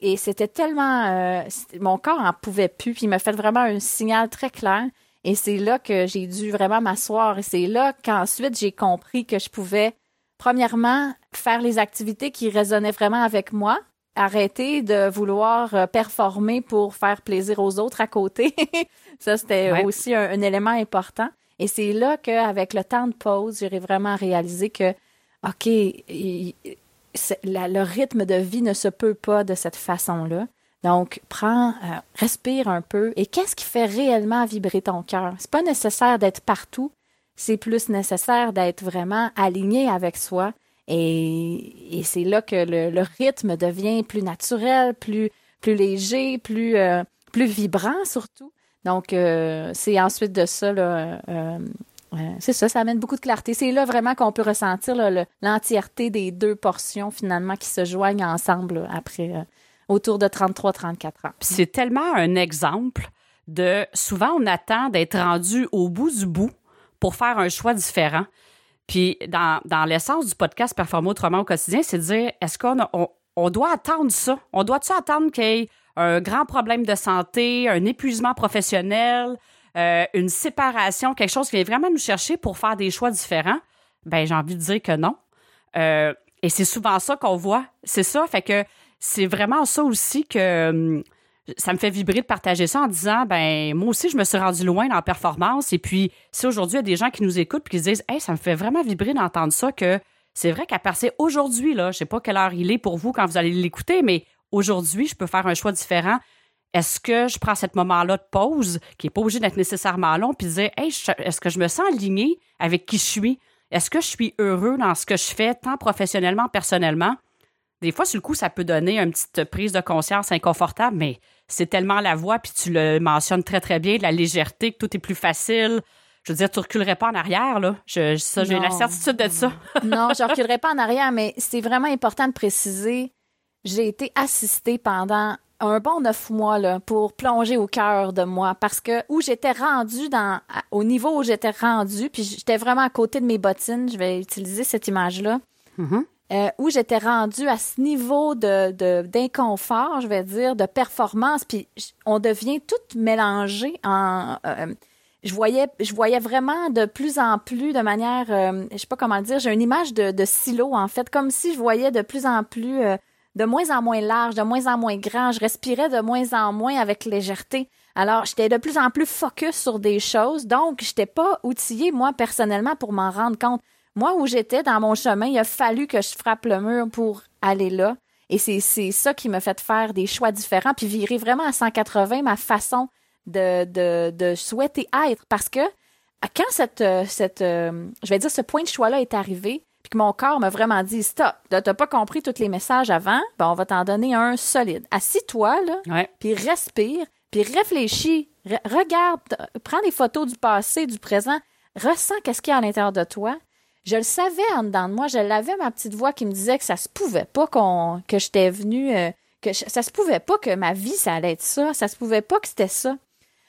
Et c'était tellement euh, mon corps en pouvait plus puis il m'a fait vraiment un signal très clair. Et c'est là que j'ai dû vraiment m'asseoir. Et c'est là qu'ensuite j'ai compris que je pouvais premièrement faire les activités qui résonnaient vraiment avec moi arrêter de vouloir performer pour faire plaisir aux autres à côté Ça, c'était aussi un, élément important. Et c'est là qu'avec le temps de pause, j'ai vraiment réalisé que, OK, le rythme de vie ne se peut pas de cette façon-là. Donc, prends, euh, respire un peu. Et qu'est-ce qui fait réellement vibrer ton cœur? C'est pas nécessaire d'être partout. C'est plus nécessaire d'être vraiment aligné avec soi. Et, c'est là que le, rythme devient plus naturel, plus, plus léger, plus, euh, plus vibrant surtout. Donc, euh, c'est ensuite de ça, là, euh, c'est ça, ça amène beaucoup de clarté. C'est là vraiment qu'on peut ressentir l'entièreté des deux portions finalement qui se joignent ensemble après autour de 33-34 ans. C'est tellement un exemple de souvent on attend d'être rendu au bout du bout pour faire un choix différent. Puis dans, dans l'essence du podcast Performer autrement au quotidien, c'est de dire est-ce qu'on on, doit attendre ça? On doit-tu attendre qu'il y ait un grand problème de santé, un épuisement professionnel, euh, une séparation, quelque chose qui vient vraiment nous chercher pour faire des choix différents, ben j'ai envie de dire que non. Euh, et c'est souvent ça qu'on voit. C'est ça, fait que c'est vraiment ça aussi que hum, ça me fait vibrer de partager ça en disant ben moi aussi je me suis rendu loin dans la performance et puis si aujourd'hui il y a des gens qui nous écoutent et qui se disent hey ça me fait vraiment vibrer d'entendre ça que c'est vrai qu'à passer aujourd'hui là je sais pas quelle heure il est pour vous quand vous allez l'écouter mais aujourd'hui, je peux faire un choix différent. Est-ce que je prends ce moment-là de pause, qui n'est pas obligé d'être nécessairement long, puis dire, hey, est-ce que je me sens aligné avec qui je suis? Est-ce que je suis heureux dans ce que je fais, tant professionnellement, personnellement? Des fois, sur le coup, ça peut donner une petite prise de conscience inconfortable, mais c'est tellement la voix, puis tu le mentionnes très, très bien, la légèreté, que tout est plus facile. Je veux dire, tu reculerais pas en arrière, là. Je, ça, j'ai la certitude de ça. non, je reculerais pas en arrière, mais c'est vraiment important de préciser j'ai été assistée pendant un bon neuf mois là, pour plonger au cœur de moi parce que où j'étais rendue dans au niveau où j'étais rendue puis j'étais vraiment à côté de mes bottines je vais utiliser cette image là mm-hmm. Euh, où j'étais rendue à ce niveau de d'inconfort, je vais dire, de performance, puis on devient tout mélangé en euh, je voyais je voyais vraiment de plus en plus de manière euh, je sais pas comment dire, j'ai une image de, de silo en fait, comme si je voyais de plus en plus de moins en moins large, de moins en moins grand, je respirais de moins en moins avec légèreté. Alors, j'étais de plus en plus focus sur des choses, donc j'étais pas outillée moi personnellement pour m'en rendre compte. Moi, où j'étais dans mon chemin, il a fallu que je frappe le mur pour aller là. Et c'est ça qui m'a fait faire des choix différents, puis virer vraiment à 180 ma façon de, de, de souhaiter être. Parce que quand cette, cette euh, je vais dire, ce point de choix-là est arrivé, puis que mon corps m'a vraiment dit stop, t'as pas compris tous les messages avant, ben on va t'en donner un solide. Assis-toi là, puis respire, puis réfléchis, regarde, prends des photos du passé, du présent, ressens qu'est-ce qu'il y a à l'intérieur de toi, je le savais en dedans de moi, je l'avais ma petite voix qui me disait que ça se pouvait pas qu'on que j'étais venue euh, que ça se pouvait pas que ma vie ça allait être ça, ça se pouvait pas que c'était ça.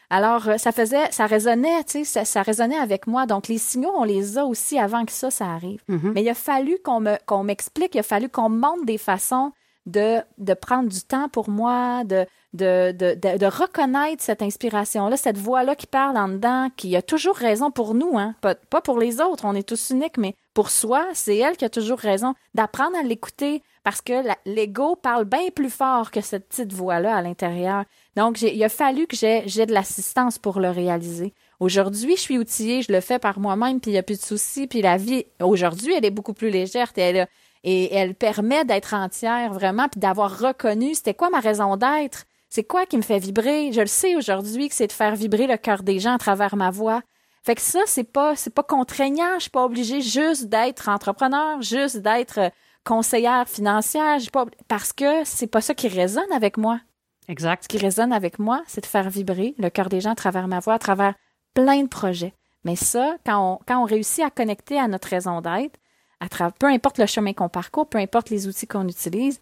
Alors euh, ça faisait ça résonnait, tu sais, ça, résonnait avec moi. Donc les signaux on les a aussi avant que ça ça arrive. Mm-hmm. Mais il a fallu qu'on me qu'on m'explique, il a fallu qu'on montre des façons de de prendre du temps pour moi, de de, de, de, reconnaître cette inspiration-là, cette voix-là qui parle en dedans, qui a toujours raison pour nous, hein? pas, pas pour les autres, on est tous uniques, mais pour soi, c'est elle qui a toujours raison, d'apprendre à l'écouter parce que l'ego parle bien plus fort que cette petite voix-là à l'intérieur. Donc, il a fallu que j'ai de l'assistance pour le réaliser. Aujourd'hui, je suis outillée, je le fais par moi-même, puis il n'y a plus de soucis, puis la vie, aujourd'hui, elle est beaucoup plus légère, elle, et elle permet d'être entière vraiment, puis d'avoir reconnu c'était quoi ma raison d'être, c'est quoi qui me fait vibrer? Je le sais aujourd'hui que c'est de faire vibrer le cœur des gens à travers ma voix. Fait que ça, c'est pas, c'est pas contraignant. Je suis pas obligée juste d'être entrepreneur, juste d'être euh, conseillère financière. Pas, parce que c'est pas ça qui résonne avec moi. Exact. Ce qui résonne avec moi, c'est de faire vibrer le cœur des gens à travers ma voix, à travers plein de projets. Mais ça, quand on, quand on réussit à connecter à notre raison d'être, à travers, peu importe le chemin qu'on parcourt, peu importe les outils qu'on utilise,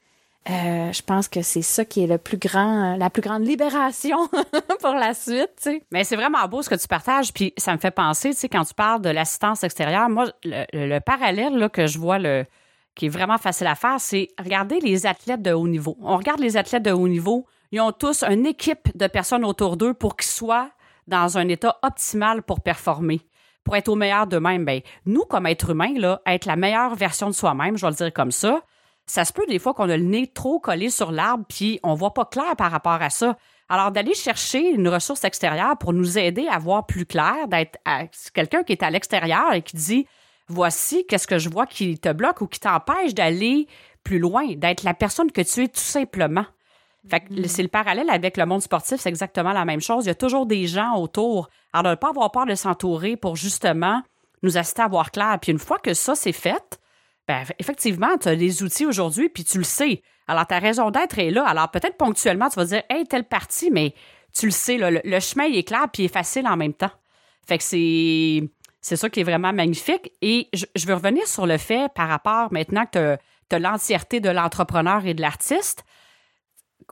euh, je pense que c'est ça qui est le plus grand, la plus grande libération pour la suite. Mais c'est vraiment beau ce que tu partages, puis ça me fait penser, tu sais, quand tu parles de l'assistance extérieure, moi, le, parallèle que je vois, qui est vraiment facile à faire, c'est regarder les athlètes de haut niveau. On regarde les athlètes de haut niveau, ils ont tous une équipe de personnes autour d'eux pour qu'ils soient dans un état optimal pour performer pour être au meilleur d'eux-mêmes. Ben, nous, comme êtres humains, là, être la meilleure version de soi-même, je vais le dire comme ça, ça se peut des fois qu'on a le nez trop collé sur l'arbre puis on voit pas clair par rapport à ça. Alors d'aller chercher une ressource extérieure pour nous aider à voir plus clair, d'être quelqu'un qui est à l'extérieur et qui dit voici qu'est-ce que je vois qui te bloque ou qui t'empêche d'aller plus loin, d'être la personne que tu es tout simplement. Fait que mm-hmm. c'est le parallèle avec le monde sportif, c'est exactement la même chose. Il y a toujours des gens autour. Alors de ne pas avoir peur de s'entourer pour justement nous assister à voir clair. Puis une fois que ça c'est fait, ben, effectivement, tu as des outils aujourd'hui, puis tu le sais. Alors, ta raison d'être est là. Alors, peut-être ponctuellement, tu vas dire, hey, telle partie, mais tu le sais, le, chemin est clair, puis il est facile en même temps. Fait que c'est, c'est ça qui est vraiment magnifique. Et je, veux revenir sur le fait par rapport maintenant que tu as, l'entièreté de l'entrepreneur et de l'artiste.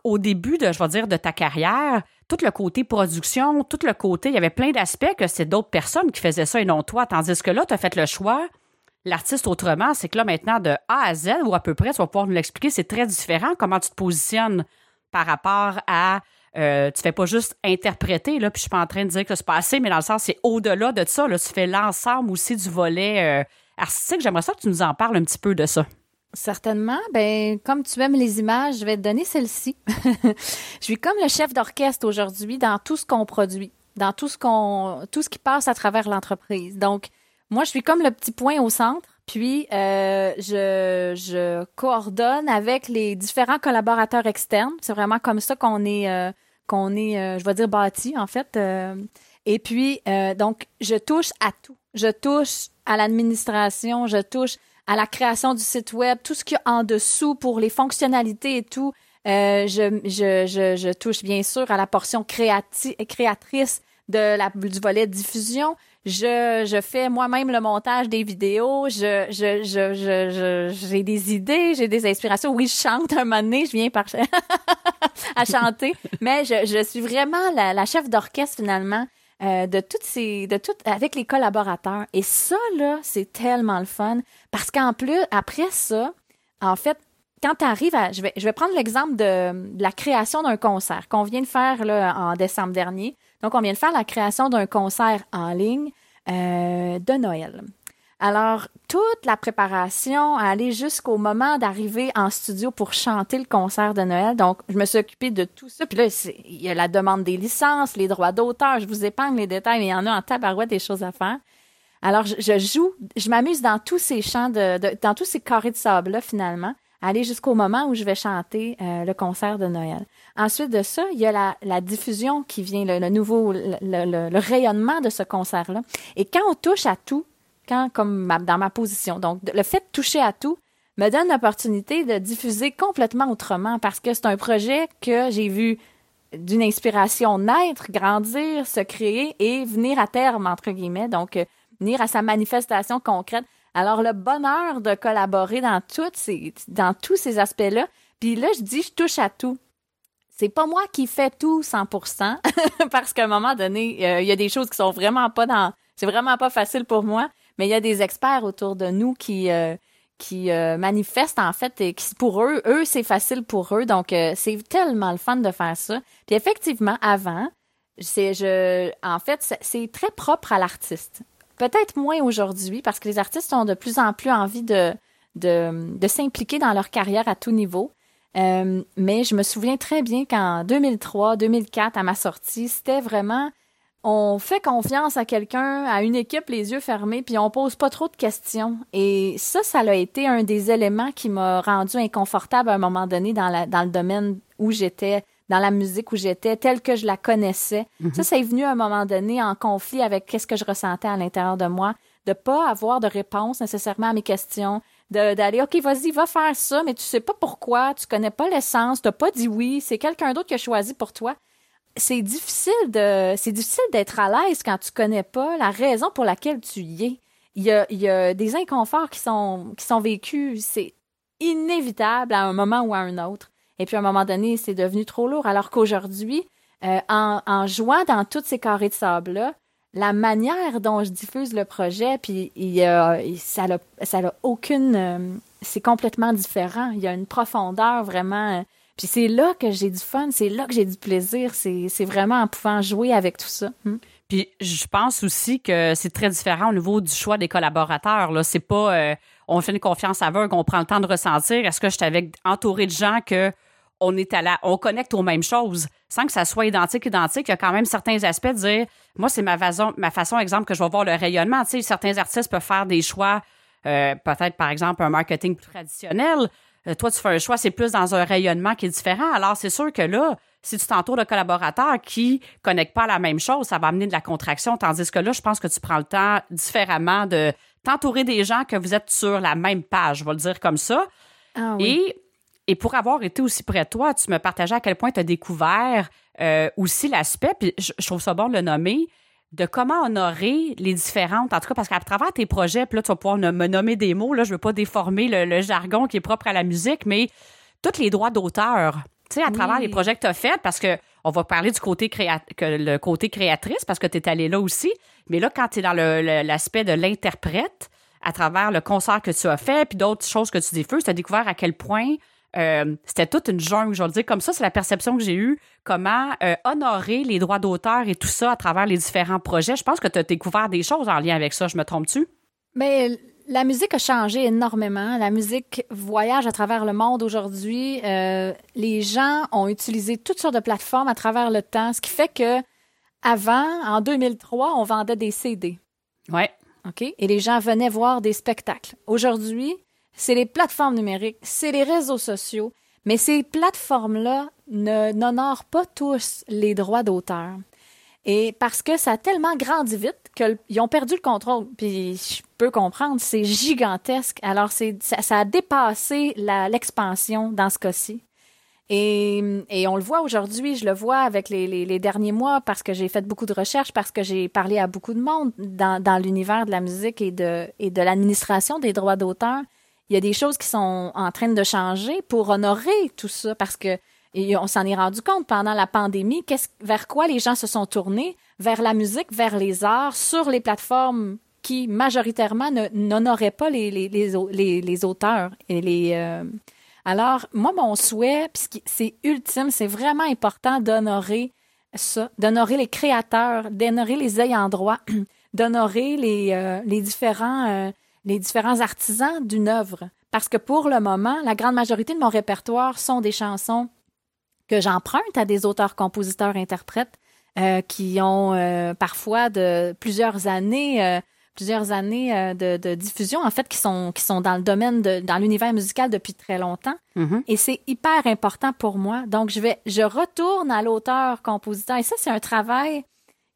Au début de, je de ta carrière, tout le côté production, tout le côté, il y avait plein d'aspects que c'est d'autres personnes qui faisaient ça et non toi. Tandis que là, tu as fait le choix l'artiste autrement, c'est que là, maintenant, de A à Z, ou à peu près, tu vas pouvoir nous l'expliquer, c'est très différent comment tu te positionnes par rapport à. Euh, tu fais pas juste interpréter, là, puis je suis pas en train de dire que c'est pas assez, mais dans le sens, c'est au-delà de ça, là, tu fais l'ensemble aussi du volet euh, artistique. J'aimerais ça que tu nous en parles un petit peu de ça. Certainement. Ben, comme tu aimes les images, je vais te donner celle-ci. je suis comme le chef d'orchestre aujourd'hui dans tout ce qu'on produit, dans tout ce qu'on, tout ce qui passe à travers l'entreprise. Donc, moi, je suis comme le petit point au centre. Puis, euh, je, je coordonne avec les différents collaborateurs externes. C'est vraiment comme ça qu'on est, euh, qu'on est, euh, je vais dire bâti en fait. et puis, donc, je touche à tout. Je touche à l'administration, je touche à la création du site web, tout ce qu'il y a en dessous pour les fonctionnalités et tout. je, je, je, je, touche bien sûr à la portion créati créatrice de la, du volet diffusion. Je, fais moi-même le montage des vidéos. Je, je, j'ai des idées, j'ai des inspirations. Oui, je chante un moment donné, je viens par à chanter, mais je, je suis vraiment la, chef d'orchestre finalement euh, de toutes ces, de toutes avec les collaborateurs. Et ça là, c'est tellement le fun parce qu'en plus après ça, en fait, quand tu arrives à. Je vais, je vais prendre l'exemple de, la création d'un concert qu'on vient de faire là, en décembre dernier. Donc, on vient de faire la création d'un concert en ligne euh, de Noël. Alors, toute la préparation, aller jusqu'au moment d'arriver en studio pour chanter le concert de Noël. Donc, je me suis occupée de tout ça. Puis là, il y a la demande des licences, les droits d'auteur. Je vous épargne les détails, mais il y en a en tabarouette des choses à faire. Alors, je, joue, je m'amuse dans tous ces champs, de, dans tous ces carrés de sable-là, finalement, aller jusqu'au moment où je vais chanter euh, le concert de Noël. Ensuite de ça, il y a la, diffusion qui vient, le, nouveau, le, le, rayonnement de ce concert-là. Et quand on touche à tout, quand, comme dans ma position, donc le fait de toucher à tout me donne l'opportunité de diffuser complètement autrement parce que c'est un projet que j'ai vu d'une inspiration naître, grandir, se créer et venir à terme, entre guillemets. Donc, euh, venir à sa manifestation concrète. Alors, le bonheur de collaborer dans, dans tous ces aspects-là. Puis là, je dis, je touche à tout. C'est pas moi qui fais tout 100%, parce qu'à un moment donné, euh, il y a des choses qui sont vraiment pas dans... C'est vraiment pas facile pour moi, mais il y a des experts autour de nous qui... Euh, qui euh, manifestent en fait et qui pour eux eux c'est facile pour eux donc c'est tellement le fun de faire ça puis effectivement avant c'est je en fait c'est très propre à l'artiste Peut-être moins aujourd'hui parce que les artistes ont de plus en plus envie de, de, de s'impliquer dans leur carrière à tout niveau. Euh, mais je me souviens très bien qu'en 2003, 2004, à ma sortie, c'était vraiment on fait confiance à quelqu'un, à une équipe, les yeux fermés, puis on pose pas trop de questions. Et ça, ça a été un des éléments qui m'a rendu inconfortable à un moment donné dans, la, dans le domaine où j'étais dans la musique où j'étais, telle que je la connaissais. Mhm. Ça, ça est venu à un moment donné en conflit avec qu'est-ce que je ressentais à l'intérieur de moi, de pas avoir de réponse nécessairement à mes questions, d'aller, OK, vas-y, va faire ça, mais tu sais pas pourquoi, tu connais pas l'essence, t'as pas dit oui, c'est quelqu'un d'autre qui a choisi pour toi. C'est difficile de, c'est difficile d'être à l'aise quand tu connais pas la raison pour laquelle tu y es. Il y a, il y a des inconforts qui sont, qui sont vécus, c'est inévitable à un moment ou à un autre. Et puis à un moment donné, c'est devenu trop lourd. Alors qu'aujourd'hui, euh, en, en jouant dans tous ces carrés de sable-là, la manière dont je diffuse le projet, puis il, ça n'a ça a aucune... Euh, c'est complètement différent. Il y a une profondeur vraiment... Euh, puis c'est là que j'ai du fun, c'est là que j'ai du plaisir. C'est vraiment en pouvant jouer avec tout ça. Hmm. Puis je pense aussi que c'est très différent au niveau du choix des collaborateurs. Là, c'est pas on fait une confiance aveugle, on prend le temps de ressentir. Est-ce que je suis entouré de gens que on est à la, on connecte aux mêmes choses sans que ça soit identique, identique. Il y a quand même certains aspects de dire, moi, c'est ma façon, ma façon, exemple, que je vais voir le rayonnement. Tu sais, certains artistes peuvent faire des choix, euh, peut-être, par exemple, un marketing plus traditionnel. Euh, toi, tu fais un choix, c'est plus dans un rayonnement qui est différent. Alors, c'est sûr que là, si tu t'entoures de collaborateurs qui connectent pas à la même chose, ça va amener de la contraction. Tandis que là, je pense que tu prends le temps différemment de t'entourer des gens que vous êtes sur la même page, je vais le dire comme ça. Ah oui. Et et pour avoir été aussi près de toi, tu me partageais à quel point tu as découvert euh, aussi l'aspect, puis je, trouve ça bon de le nommer, de comment honorer les différentes, en tout cas, parce qu'à travers tes projets, puis là, tu vas pouvoir me nommer des mots, là, je veux pas déformer le, jargon qui est propre à la musique, mais tous les droits d'auteur, tu sais, à travers les projets que tu as faits, parce que on va parler du côté créa que le côté créatrice, parce que tu es allé là aussi, mais là, quand tu es dans l'aspect de l'interprète, à travers le concert que tu as fait, puis d'autres choses que tu diffuses, tu as découvert à quel point euh, c'était toute une jungle, je veux dire. Comme ça, c'est la perception que j'ai eue. Comment euh, honorer les droits d'auteur et tout ça à travers les différents projets. Je pense que tu as découvert des choses en lien avec ça. Je me trompe-tu? Mais la musique a changé énormément. La musique voyage à travers le monde aujourd'hui. Euh, les gens ont utilisé toutes sortes de plateformes à travers le temps, ce qui fait que avant, en 2003, on vendait des CD. Ouais. OK? Et les gens venaient voir des spectacles. Aujourd'hui, c'est les plateformes numériques, c'est les réseaux sociaux, mais ces plateformes-là n'honorent pas tous les droits d'auteur. Et parce que ça a tellement grandi vite qu'ils ont perdu le contrôle. Puis je peux comprendre, c'est gigantesque. Alors ça, a dépassé l'expansion dans ce cas-ci. Et, on le voit aujourd'hui, je le vois avec les, derniers mois parce que j'ai fait beaucoup de recherches, parce que j'ai parlé à beaucoup de monde dans, l'univers de la musique et de l'administration des droits d'auteur il y a des choses qui sont en train de changer pour honorer tout ça parce que on s'en est rendu compte pendant la pandémie, vers quoi les gens se sont tournés? Vers la musique, vers les arts, sur les plateformes qui majoritairement n'honoraient pas les, les, les, auteurs et les. Euh, alors, moi, mon souhait, c'est ultime, c'est vraiment important d'honorer ça, d'honorer les créateurs, d'honorer les ayants droit, d'honorer les, euh, les, différents, euh, les différents artisans d'une œuvre. Parce que pour le moment, la grande majorité de mon répertoire sont des chansons que j'emprunte à des auteurs, compositeurs, interprètes euh, qui ont parfois de plusieurs années plusieurs années euh, de, diffusion, en fait, qui sont, qui sont dans le domaine de, dans l'univers musical depuis très longtemps. Mm-hmm. Et c'est hyper important pour moi. Donc, je vais, je retourne à l'auteur-compositeur. Et ça, c'est un travail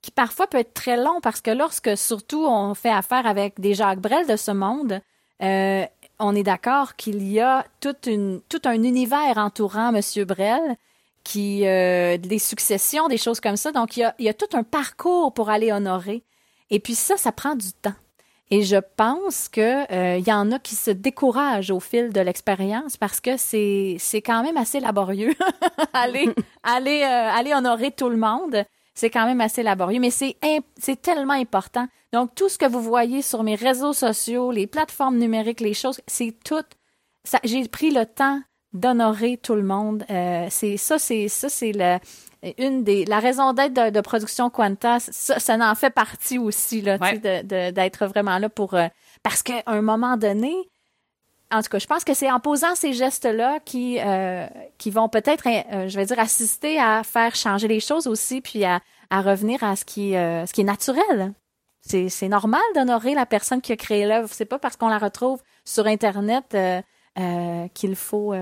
qui parfois peut être très long parce que lorsque, surtout, on fait affaire avec des Jacques Brel de ce monde, euh, on est d'accord qu'il y a toute une, tout un univers entourant M. Brel qui euh, des successions, des choses comme ça. Donc, il y, a, il y a tout un parcours pour aller honorer. Et puis ça, ça prend du temps. Et je pense que euh, il y en a qui se découragent au fil de l'expérience parce que c'est c'est quand même assez laborieux aller aller euh, aller honorer tout le monde. C'est quand même assez laborieux, mais c'est c'est tellement important. Donc tout ce que vous voyez sur mes réseaux sociaux, les plateformes numériques, les choses, c'est tout. Ça, j'ai pris le temps d'honorer tout le monde. Euh, c'est ça, c'est ça, c'est le une des la raison d'être de, production Quanta, ça, ça en fait partie aussi là, d'être vraiment là pour euh, parce qu'à un moment donné, en tout cas, je pense que c'est en posant ces gestes-là qui euh, qui vont peut-être, euh, je vais dire, assister à faire changer les choses aussi, puis à, à revenir à ce qui ce qui est naturel. C'est c'est normal d'honorer la personne qui a créé l'œuvre. C'est pas parce qu'on la retrouve sur Internet qu'il faut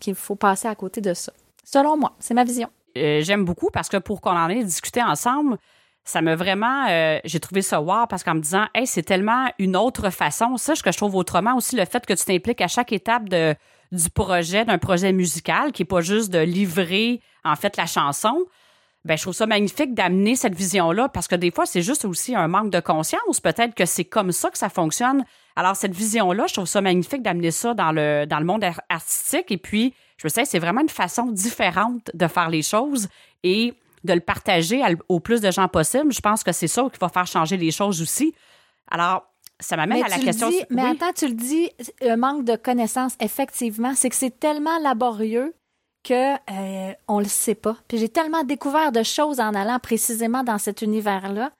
qu'il faut passer à côté de ça. Selon moi, c'est ma vision. Euh, j'aime beaucoup parce que pour qu'on en ait discuté ensemble, ça m'a vraiment, euh, j'ai trouvé ça wow parce qu'en me disant, hey, c'est tellement une autre façon. Ça, ce que je trouve autrement aussi, le fait que tu t'impliques à chaque étape de, du projet, d'un projet musical, qui est pas juste de livrer, en fait, la chanson. Ben, je trouve ça magnifique d'amener cette vision-là parce que des fois, c'est juste aussi un manque de conscience. Peut-être que c'est comme ça que ça fonctionne. Alors, cette vision-là, je trouve ça magnifique d'amener ça dans le, dans le monde artistique. Et puis, je sais, c'est vraiment une façon différente de faire les choses et de le partager au plus de gens possible. Je pense que c'est ça qui va faire changer les choses aussi. Alors, ça m'amène à la question. mais attends, tu le dis, le manque de connaissances, effectivement, c'est que c'est tellement laborieux que euh, on le sait pas. Puis j'ai tellement découvert de choses en allant précisément dans cet univers-là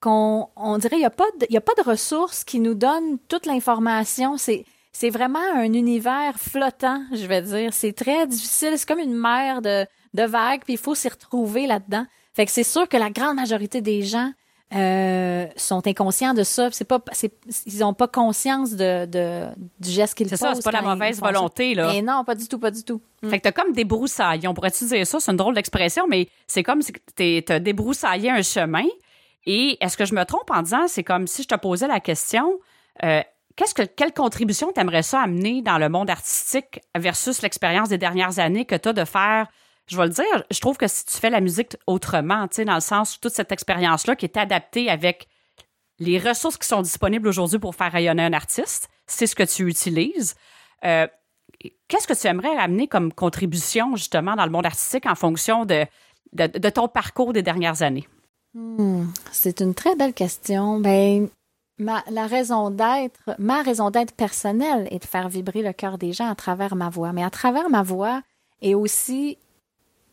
qu'on on dirait il y a pas il y a pas de ressources qui nous donnent toute l'information. C'est c'est vraiment un univers flottant, je vais dire. C'est très difficile. C'est comme une mer de, de vagues, puis il faut s'y retrouver là-dedans. Fait que c'est sûr que la grande majorité des gens euh, sont inconscients de ça. C'est pas, ils n'ont pas conscience de, de du geste qu'ils posent. C'est ça, c'est pas la mauvaise volonté là. Et non, pas du tout, pas du tout. Mm. Fait que t'as comme débroussaillé. On pourrait dire ça, c'est une drôle d'expression, mais c'est comme si t'as débroussaillé un chemin. Et est-ce que je me trompe en disant, c'est comme si je te posais la question, euh, Qu'est-ce que, quelle contribution t'aimerais ça amener dans le monde artistique versus l'expérience des dernières années que tu as de faire? Je vais le dire, je trouve que si tu fais la musique autrement, tu sais, dans le sens toute cette expérience-là qui est adaptée avec les ressources qui sont disponibles aujourd'hui pour faire rayonner un artiste, c'est ce que tu utilises. Euh, qu'est-ce que tu aimerais amener comme contribution justement dans le monde artistique en fonction de, ton parcours des dernières années? Hmm, c'est une très belle question. Ben, Ma, la raison d'être, ma raison d'être personnelle est de faire vibrer le cœur des gens à travers ma voix. Mais à travers ma voix et aussi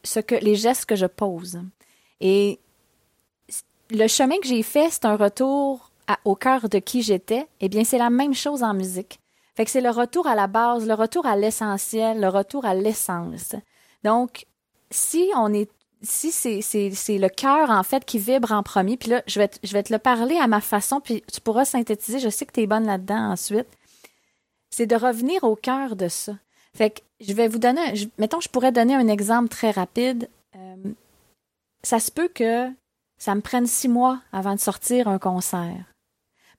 ce que, les gestes que je pose. Et le chemin que j'ai fait, c'est un retour au cœur de qui j'étais. Eh bien, c'est la même chose en musique. Fait que c'est le retour à la base, le retour à l'essentiel, le retour à l'essence. Donc, si on est si c'est le cœur, en fait, qui vibre en premier, puis là, je vais, te, le parler à ma façon, puis tu pourras synthétiser, je sais que tu es bonne là-dedans ensuite, c'est de revenir au cœur de ça. Fait que je vais vous donner, je, mettons, je pourrais donner un exemple très rapide. Euh, ça se peut que ça me prenne six mois avant de sortir un concert,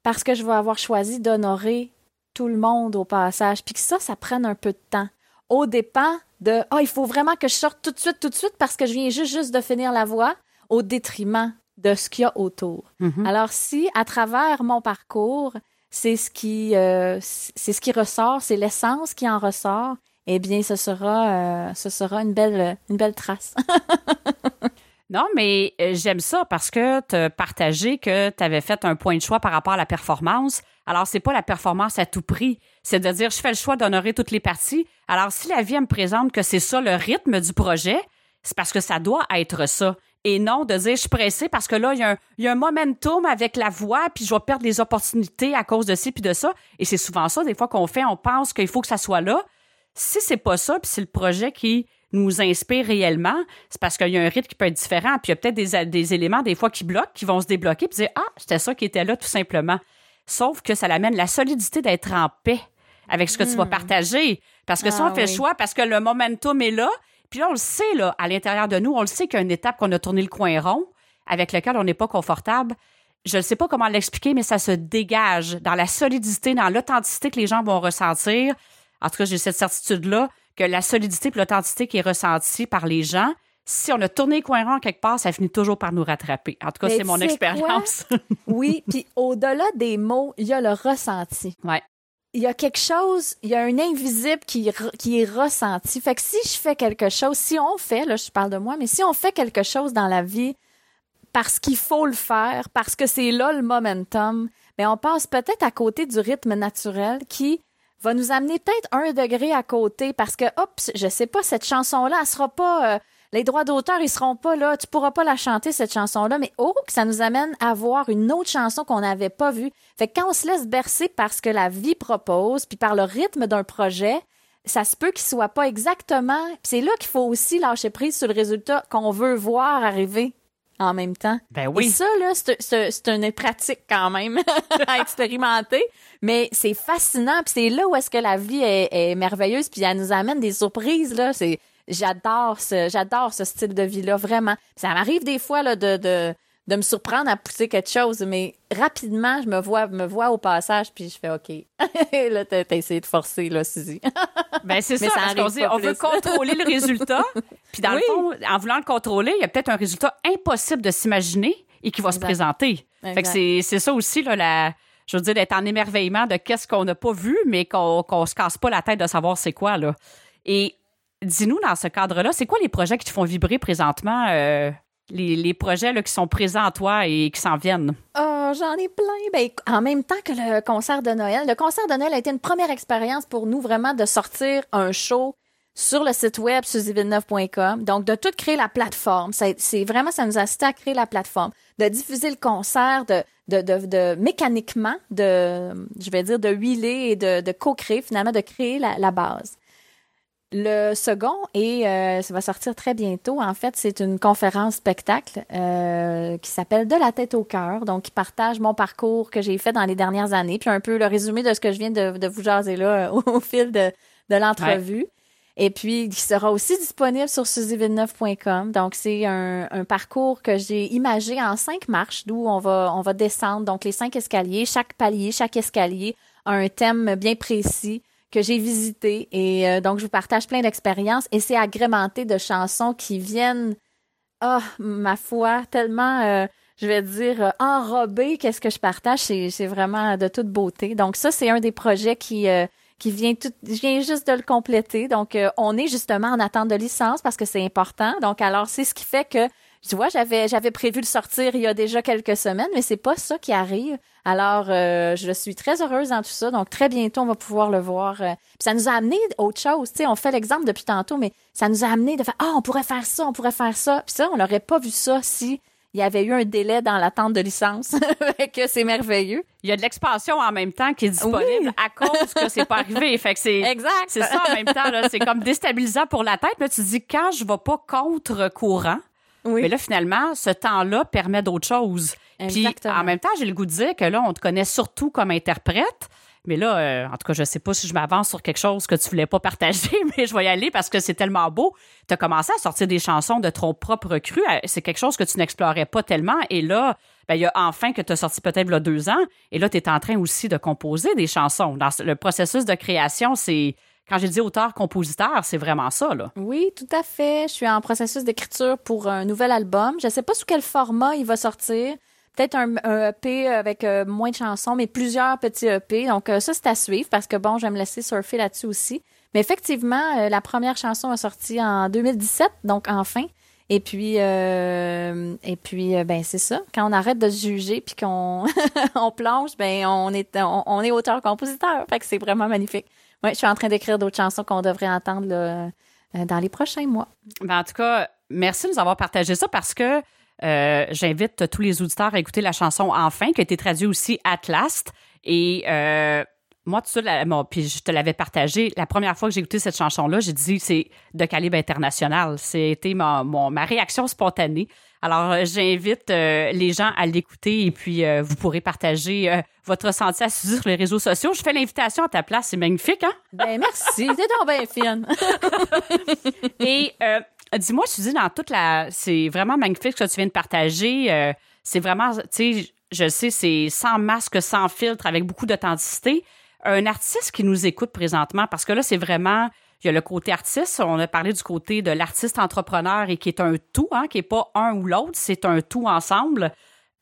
parce que je vais avoir choisi d'honorer tout le monde au passage, puis que ça, ça prenne un peu de temps, au dépend de oh, il faut vraiment que je sorte tout de suite, tout de suite parce que je viens juste, juste de finir la voix au détriment de ce qu'il y a autour. Mm-hmm. Alors, si à travers mon parcours, c'est ce qui euh, c'est ce qui ressort, c'est l'essence qui en ressort, eh bien, ce sera euh, ce sera une belle une belle trace. Non, mais euh, j'aime ça parce que tu as partagé que tu avais fait un point de choix par rapport à la performance. Alors, c'est pas la performance à tout prix. C'est de dire, je fais le choix d'honorer toutes les parties. Alors, si la vie me présente que c'est ça le rythme du projet, c'est parce que ça doit être ça. Et non de dire, je suis pressée parce que là, il y, a un, y a un momentum avec la voix, puis je vais perdre des opportunités à cause de ci puis de ça. Et c'est souvent ça, des fois, qu'on fait, on pense qu'il faut que ça soit là. Si c'est pas ça, puis c'est le projet qui nous inspire réellement, c'est parce qu'il y a un rythme qui peut être différent. Puis il y a peut-être des, des, éléments, des fois, qui bloquent, qui vont se débloquer, puis dire Ah, c'était ça qui était là, tout simplement. Sauf que ça l'amène la solidité d'être en paix avec ce que tu vas hmm. partager. Parce que si on ah fait le choix, parce que le momentum est là, puis là, on le sait, là, à l'intérieur de nous, on le sait qu'il y a une étape qu'on a tourné le coin rond, avec laquelle on n'est pas confortable. Je ne sais pas comment l'expliquer, mais ça se dégage dans la solidité, dans l'authenticité que les gens vont ressentir. En tout cas, j'ai cette certitude-là que la solidité et l'authenticité qui est ressentie par les gens, si on a tourné le coin rond quelque part, ça finit toujours par nous rattraper. En tout cas, c'est mon expérience. oui, puis au-delà des mots, il y a le ressenti. Ouais. Il y a quelque chose, il y a un invisible qui, qui est ressenti. Fait que si je fais quelque chose, si on fait, là, je parle de moi, mais si on fait quelque chose dans la vie parce qu'il faut le faire, parce que c'est là le momentum, mais on passe peut-être à côté du rythme naturel qui va nous amener peut-être un degré à côté parce que, hop, je sais pas, cette chanson-là, elle sera pas, euh, les droits d'auteur, ils seront pas là, tu pourras pas la chanter, cette chanson-là, mais oh, que ça nous amène à voir une autre chanson qu'on n'avait pas vue. Fait que quand on se laisse bercer par ce que la vie propose, puis par le rythme d'un projet, ça se peut qu'il soit pas exactement. c'est là qu'il faut aussi lâcher prise sur le résultat qu'on veut voir arriver en même temps. Ben oui. Et ça, là, c'est une pratique quand même à expérimenter. Mais c'est fascinant. Puis c'est là où est-ce que la vie est, merveilleuse. Puis elle nous amène des surprises, là. C'est, j'adore ce, j'adore ce style de vie-là, vraiment. Ça m'arrive des fois, là, de, de, de me surprendre à pousser quelque chose, mais rapidement, je me vois, me vois au passage, puis je fais OK. là, t'as, essayé de forcer, là, Suzy. ben, c'est ça, parce qu'on dit, on veut contrôler le résultat. Puis dans le fond, en voulant le contrôler, il y a peut-être un résultat impossible de s'imaginer et qui va se présenter. Fait que c'est, ça aussi, là, la, je veux dire, d'être en émerveillement de qu'est-ce qu'on n'a pas vu, mais qu'on, qu'on se casse pas la tête de savoir c'est quoi, là. Et dis-nous, dans ce cadre-là, c'est quoi les projets qui te font vibrer présentement? Euh, les, projets qui sont présents à toi et qui s'en viennent? Oh, j'en ai plein. Ben, en même temps que le concert de Noël. Le concert de Noël a été une première expérience pour nous vraiment de sortir un show sur le site web suzyvilleneuve.com. Donc, de tout créer la plateforme. C'est vraiment, ça nous a incité à créer la plateforme. De diffuser le concert, de, mécaniquement, de, je vais dire, de huiler et de, co-créer, finalement, de créer la base. Le second, et euh, ça va sortir très bientôt, en fait, c'est une conférence spectacle euh, qui s'appelle De la tête au cœur, donc qui partage mon parcours que j'ai fait dans les dernières années, puis un peu le résumé de ce que je viens de, de vous jaser là au, fil de, de l'entrevue. Et puis, qui sera aussi disponible sur suzyvilleneuve.com. Donc, c'est un, un, parcours que j'ai imagé en cinq marches, d'où on va, on va descendre. Donc, les cinq escaliers, chaque palier, chaque escalier a un thème bien précis que j'ai visité. Et euh, donc, je vous partage plein d'expériences. Et c'est agrémenté de chansons qui viennent, oh, ma foi, tellement, euh, je vais dire, euh, enrobées. Qu'est-ce que je partage? C'est vraiment de toute beauté. Donc, ça, c'est un des projets qui qui vient tout, vient juste de le compléter. Donc, on est justement en attente de licence parce que c'est important. Donc, alors, c'est ce qui fait que tu vois, j'avais j'avais prévu de sortir il y a déjà quelques semaines, mais c'est pas ça qui arrive. Alors, euh, je suis très heureuse dans tout ça. Donc, très bientôt, on va pouvoir le voir. Euh. Puis ça nous a amené autre chose. Tu sais, on fait l'exemple depuis tantôt, mais ça nous a amené de faire ah, on pourrait faire ça, on pourrait faire ça. Puis ça, on n'aurait pas vu ça si il y avait eu un délai dans l'attente de licence. que c'est merveilleux. Il y a de l'expansion en même temps qui est disponible à cause que c'est pas arrivé. Fait que c'est exact. C'est ça en même temps. C'est comme déstabilisant pour la tête. Mais tu te dis quand je vais pas contre courant mais là, finalement, ce temps-là permet d'autres choses. Puis, en même temps, j'ai le goût de dire que là, on te connaît surtout comme interprète. Mais là, euh, en tout cas, je sais pas si je m'avance sur quelque chose que tu voulais pas partager, mais je vais y aller parce que c'est tellement beau. Tu as commencé à sortir des chansons de ton propre cru. Euh, c'est quelque chose que tu n'explorais pas tellement. Et là, ben, il y a enfin que tu as sorti peut-être il deux ans. Et là, tu es en train aussi de composer des chansons. Dans le processus de création, c'est quand j'ai dit auteur-compositeur, c'est vraiment ça, là. Oui, tout à fait. Je suis en processus d'écriture pour un nouvel album. Je ne sais pas sous quel format il va sortir. Peut-être un, EP avec euh, moins de chansons, mais plusieurs petits EP. Donc, euh, ça, c'est à suivre parce que, bon, je vais me laisser surfer là-dessus aussi. Mais effectivement, euh, la première chanson a sorti en 2017, donc enfin. Et puis, et puis, ben c'est ça. Quand on arrête de se juger puis qu'on on plonge, ben on est on, est auteur-compositeur. Fait que c'est vraiment magnifique. Ouais, je suis en train d'écrire d'autres chansons qu'on devrait entendre dans les prochains mois. Ben, en tout cas, merci de nous avoir partagé ça parce que euh, j'invite tous les auditeurs à écouter la chanson Enfin, qui a été traduite aussi At Last. Et euh, moi, tout ça, puis je te l'avais partagé. La première fois que j'ai écouté cette chanson-là, j'ai dit c'est de calibre international. C'était ma, ma réaction spontanée. Alors, euh, j'invite les gens à l'écouter et puis vous pourrez partager votre ressenti à sur les réseaux sociaux. Je fais l'invitation à ta place. C'est magnifique, hein? Ben, merci. T'es donc bien fine. et Dis-moi, Suzy, dans toute la. C'est vraiment magnifique ce que tu viens de partager. Euh, c'est vraiment, tu sais, je sais, c'est sans masque, sans filtre, avec beaucoup d'authenticité. Un artiste qui nous écoute présentement, parce que là, c'est vraiment. Il y a le côté artiste. On a parlé du côté de l'artiste entrepreneur et qui est un tout, hein, qui n'est pas un ou l'autre, c'est un tout ensemble.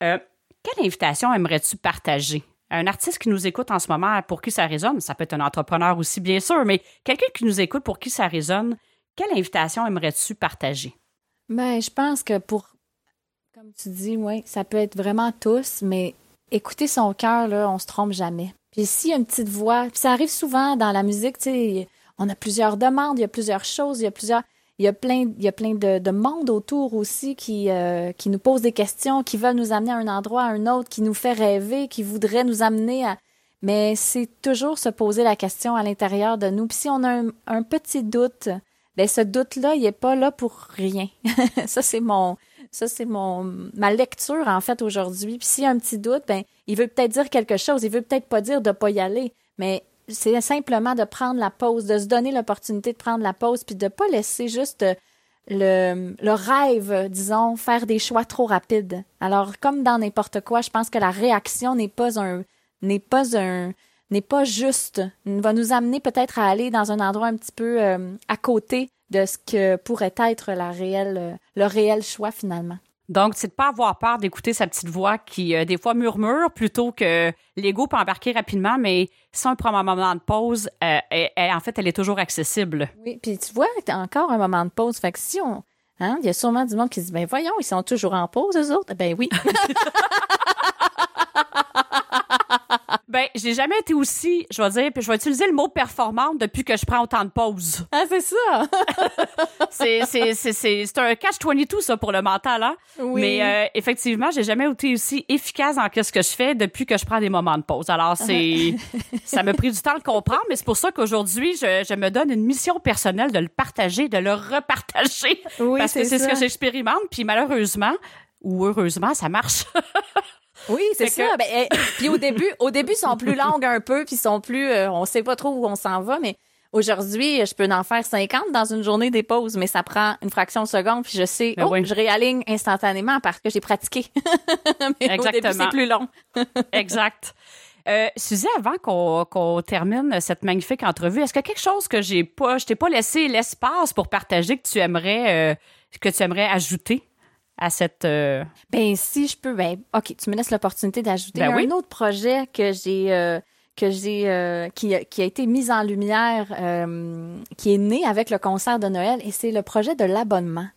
Euh, quelle invitation aimerais-tu partager? Un artiste qui nous écoute en ce moment, pour qui ça résonne, ça peut être un entrepreneur aussi, bien sûr, mais quelqu'un qui nous écoute pour qui ça résonne, quelle invitation aimerais-tu partager? Ben, je pense que pour, comme tu dis, oui, ça peut être vraiment tous, mais écouter son cœur, là, on se trompe jamais. Puis s'il y a une petite voix, puis ça arrive souvent dans la musique, tu sais, on a plusieurs demandes, il y a plusieurs choses, il y a plusieurs, il y a plein, il y a plein de, de monde autour aussi qui, euh, qui nous pose des questions, qui veulent nous amener à un endroit, à un autre, qui nous fait rêver, qui voudrait nous amener à, mais c'est toujours se poser la question à l'intérieur de nous. Puis si on a un petit doute, ben ce doute-là, il est pas là pour rien. ça c'est mon ça c'est mon ma lecture en fait aujourd'hui. Puis s'il y a un petit doute, ben il veut peut-être dire quelque chose, il veut peut-être pas dire de pas y aller, mais c'est simplement de prendre la pause, de se donner l'opportunité de prendre la pause puis de pas laisser juste le, le rêve, disons, faire des choix trop rapides. Alors, comme dans n'importe quoi, je pense que la réaction n'est pas un n'est pas un n'est pas juste, va nous amener peut-être à aller dans un endroit un petit peu euh, à côté de ce que pourrait être la réelle, euh, le réel choix finalement. Donc, c'est de pas avoir peur d'écouter sa petite voix qui, euh, des fois, murmure plutôt que l'ego peut embarquer rapidement, mais si on prend un moment de pause, en fait, elle est toujours accessible. Oui, puis tu vois, encore un moment de pause. Fait que si on. Hein, il y a sûrement du monde qui se dit, ben voyons, ils sont toujours en pause, eux autres. Ben oui. Ben, j'ai jamais été aussi, je vais dire, puis je vais utiliser le mot performante depuis que je prends autant de pauses. Ah, c'est ça! c'est un catch-22, ça, pour le mental, hein? Oui. Mais euh, effectivement, j'ai jamais été aussi efficace dans ce que je fais depuis que je prends des moments de pause. Alors, c'est ça m'a pris du temps de comprendre, mais c'est pour ça qu'aujourd'hui, je, je, me donne une mission personnelle de le partager, de le repartager. Oui, parce que c'est ce que j'expérimente, puis malheureusement, ou heureusement, ça marche. Oui, c'est ça. Ben, eh, puis au début, au début, ils sont plus longues un peu, puis ils sont plus, euh, on sait pas trop où on s'en va, mais aujourd'hui, je peux en faire 50 dans une journée des pauses, mais ça prend une fraction de seconde, puis je sais, ben oh, je réaligne instantanément parce que j'ai pratiqué. mais Exactement. c'est plus long. exact. Euh, Suzy, avant qu'on termine cette magnifique entrevue, est-ce qu'il y a quelque chose que j'ai pas, je t'ai pas laissé l'espace pour partager que tu aimerais, euh, que tu aimerais ajouter? À cette. Euh, ben, si je peux, ben, OK, tu me laisses l'opportunité d'ajouter ben un autre projet que j'ai. Euh, que j'ai euh, qui, qui, a été mis en lumière, qui est né avec le concert de Noël, et c'est le projet de l'abonnement.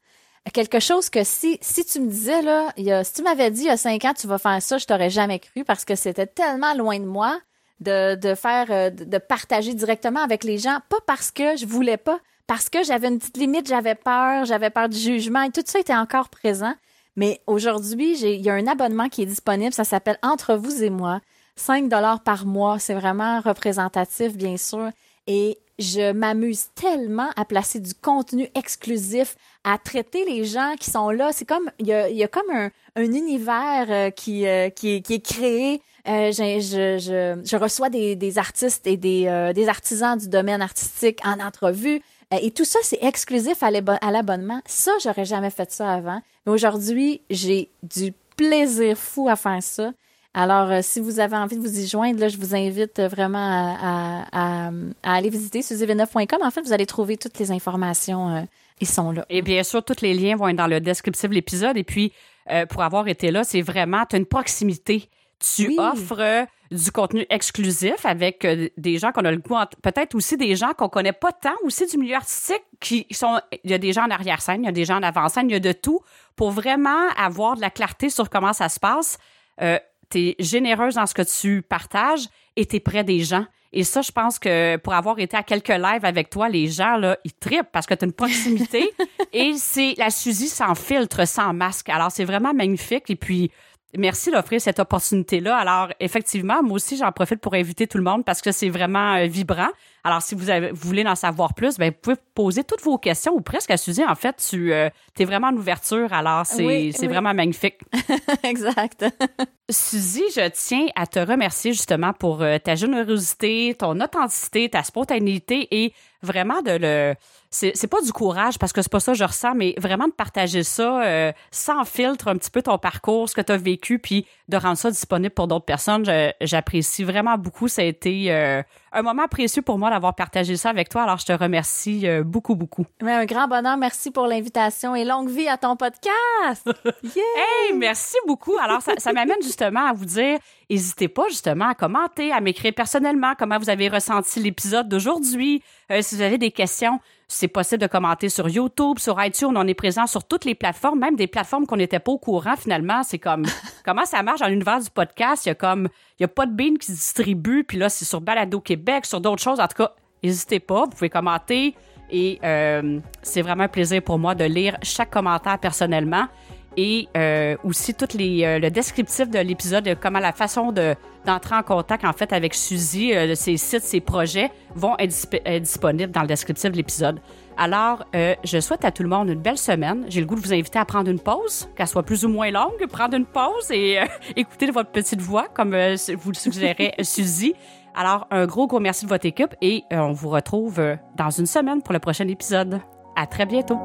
Quelque chose que si, si tu me disais, là, il y a, si tu m'avais dit il y a cinq ans, tu vas faire ça, je t'aurais jamais cru parce que c'était tellement loin de moi de, de faire, de, de partager directement avec les gens, pas parce que je voulais pas, parce que j'avais une petite limite, j'avais peur, j'avais peur du jugement et tout ça était encore présent. Mais aujourd'hui, il y a un abonnement qui est disponible, ça s'appelle Entre vous et moi. 5 dollars par mois, c'est vraiment représentatif, bien sûr. Et je m'amuse tellement à placer du contenu exclusif, à traiter les gens qui sont là. C'est comme, il y a, y a, comme un, un univers euh, qui, euh, qui, qui est créé. Euh, je, je, je, je, reçois des, des artistes et des, des artisans du domaine artistique en entrevue. Euh, et tout ça, c'est exclusif à l'abonnement. Ça, j'aurais jamais fait ça avant. Mais aujourd'hui, j'ai du plaisir fou à faire ça. Alors, euh, si vous avez envie de vous y joindre, là, je vous invite vraiment à, aller visiter suzyv9.com. En fait, vous allez trouver toutes les informations. Euh, ils sont là. Et bien sûr, tous les liens vont être dans le descriptif de l'épisode. Et puis, pour avoir été là, c'est vraiment, tu as une proximité Tu offres du contenu exclusif avec des gens qu'on a le goût, peut-être aussi des gens qu'on connaît pas tant, aussi du milieu artistique, qui sont, il y a des gens en arrière-scène, il y a des gens en avant-scène, il y a de tout, pour vraiment avoir de la clarté sur comment ça se passe. Euh, tu es généreuse dans ce que tu partages et tu es près des gens. Et ça, je pense que pour avoir été à quelques lives avec toi, les gens, là, ils trippent parce que tu as une proximité. et c'est la Suzy sans filtre, sans masque. Alors, c'est vraiment magnifique. Et puis, Merci d'offrir cette opportunité-là. Alors, effectivement, moi aussi, j'en profite pour inviter tout le monde parce que c'est vraiment euh, vibrant. Alors, si vous, avez, voulez en savoir plus, ben, vous pouvez poser toutes vos questions ou presque à Suzy. En fait, tu euh, es vraiment en ouverture. Alors, c'est vraiment magnifique. exact. Suzy, je tiens à te remercier justement pour euh, ta générosité, ton authenticité, ta spontanéité et vraiment de le c'est pas du courage parce que c'est pas ça que je ressens mais vraiment de partager ça euh, sans filtre un petit peu ton parcours ce que tu as vécu puis de rendre ça disponible pour d'autres personnes j'apprécie vraiment beaucoup ça a été euh, un moment précieux pour moi d'avoir partagé ça avec toi. Alors je te remercie euh, beaucoup beaucoup. Un grand bonheur. Merci pour l'invitation et longue vie à ton podcast. Hey merci beaucoup. Alors ça, ça m'amène justement à vous dire N'hésitez pas justement à commenter, à m'écrire personnellement comment vous avez ressenti l'épisode d'aujourd'hui. Euh, si vous avez des questions, c'est possible de commenter sur YouTube, sur iTunes. On est présent sur toutes les plateformes, même des plateformes qu'on n'était pas au courant finalement. C'est comme comment ça marche dans l'univers du podcast? Il y a comme il y a pas de bin qui se distribue, puis là c'est sur Balado Québec, sur d'autres choses. En tout cas, n'hésitez pas, vous pouvez commenter et euh, c'est vraiment un plaisir pour moi de lire chaque commentaire personnellement et euh, aussi tout les, euh, le descriptif de l'épisode, comment la façon de, d'entrer en contact en fait avec Suzy, euh, ses sites, ses projets vont être, disponibles dans le descriptif de l'épisode. Alors, je souhaite à tout le monde une belle semaine. J'ai le goût de vous inviter à prendre une pause, qu'elle soit plus ou moins longue, prendre une pause et écouter votre petite voix, comme vous le suggérez, Suzy. Alors, un gros, gros merci de votre équipe et on vous retrouve dans une semaine pour le prochain épisode. À très bientôt.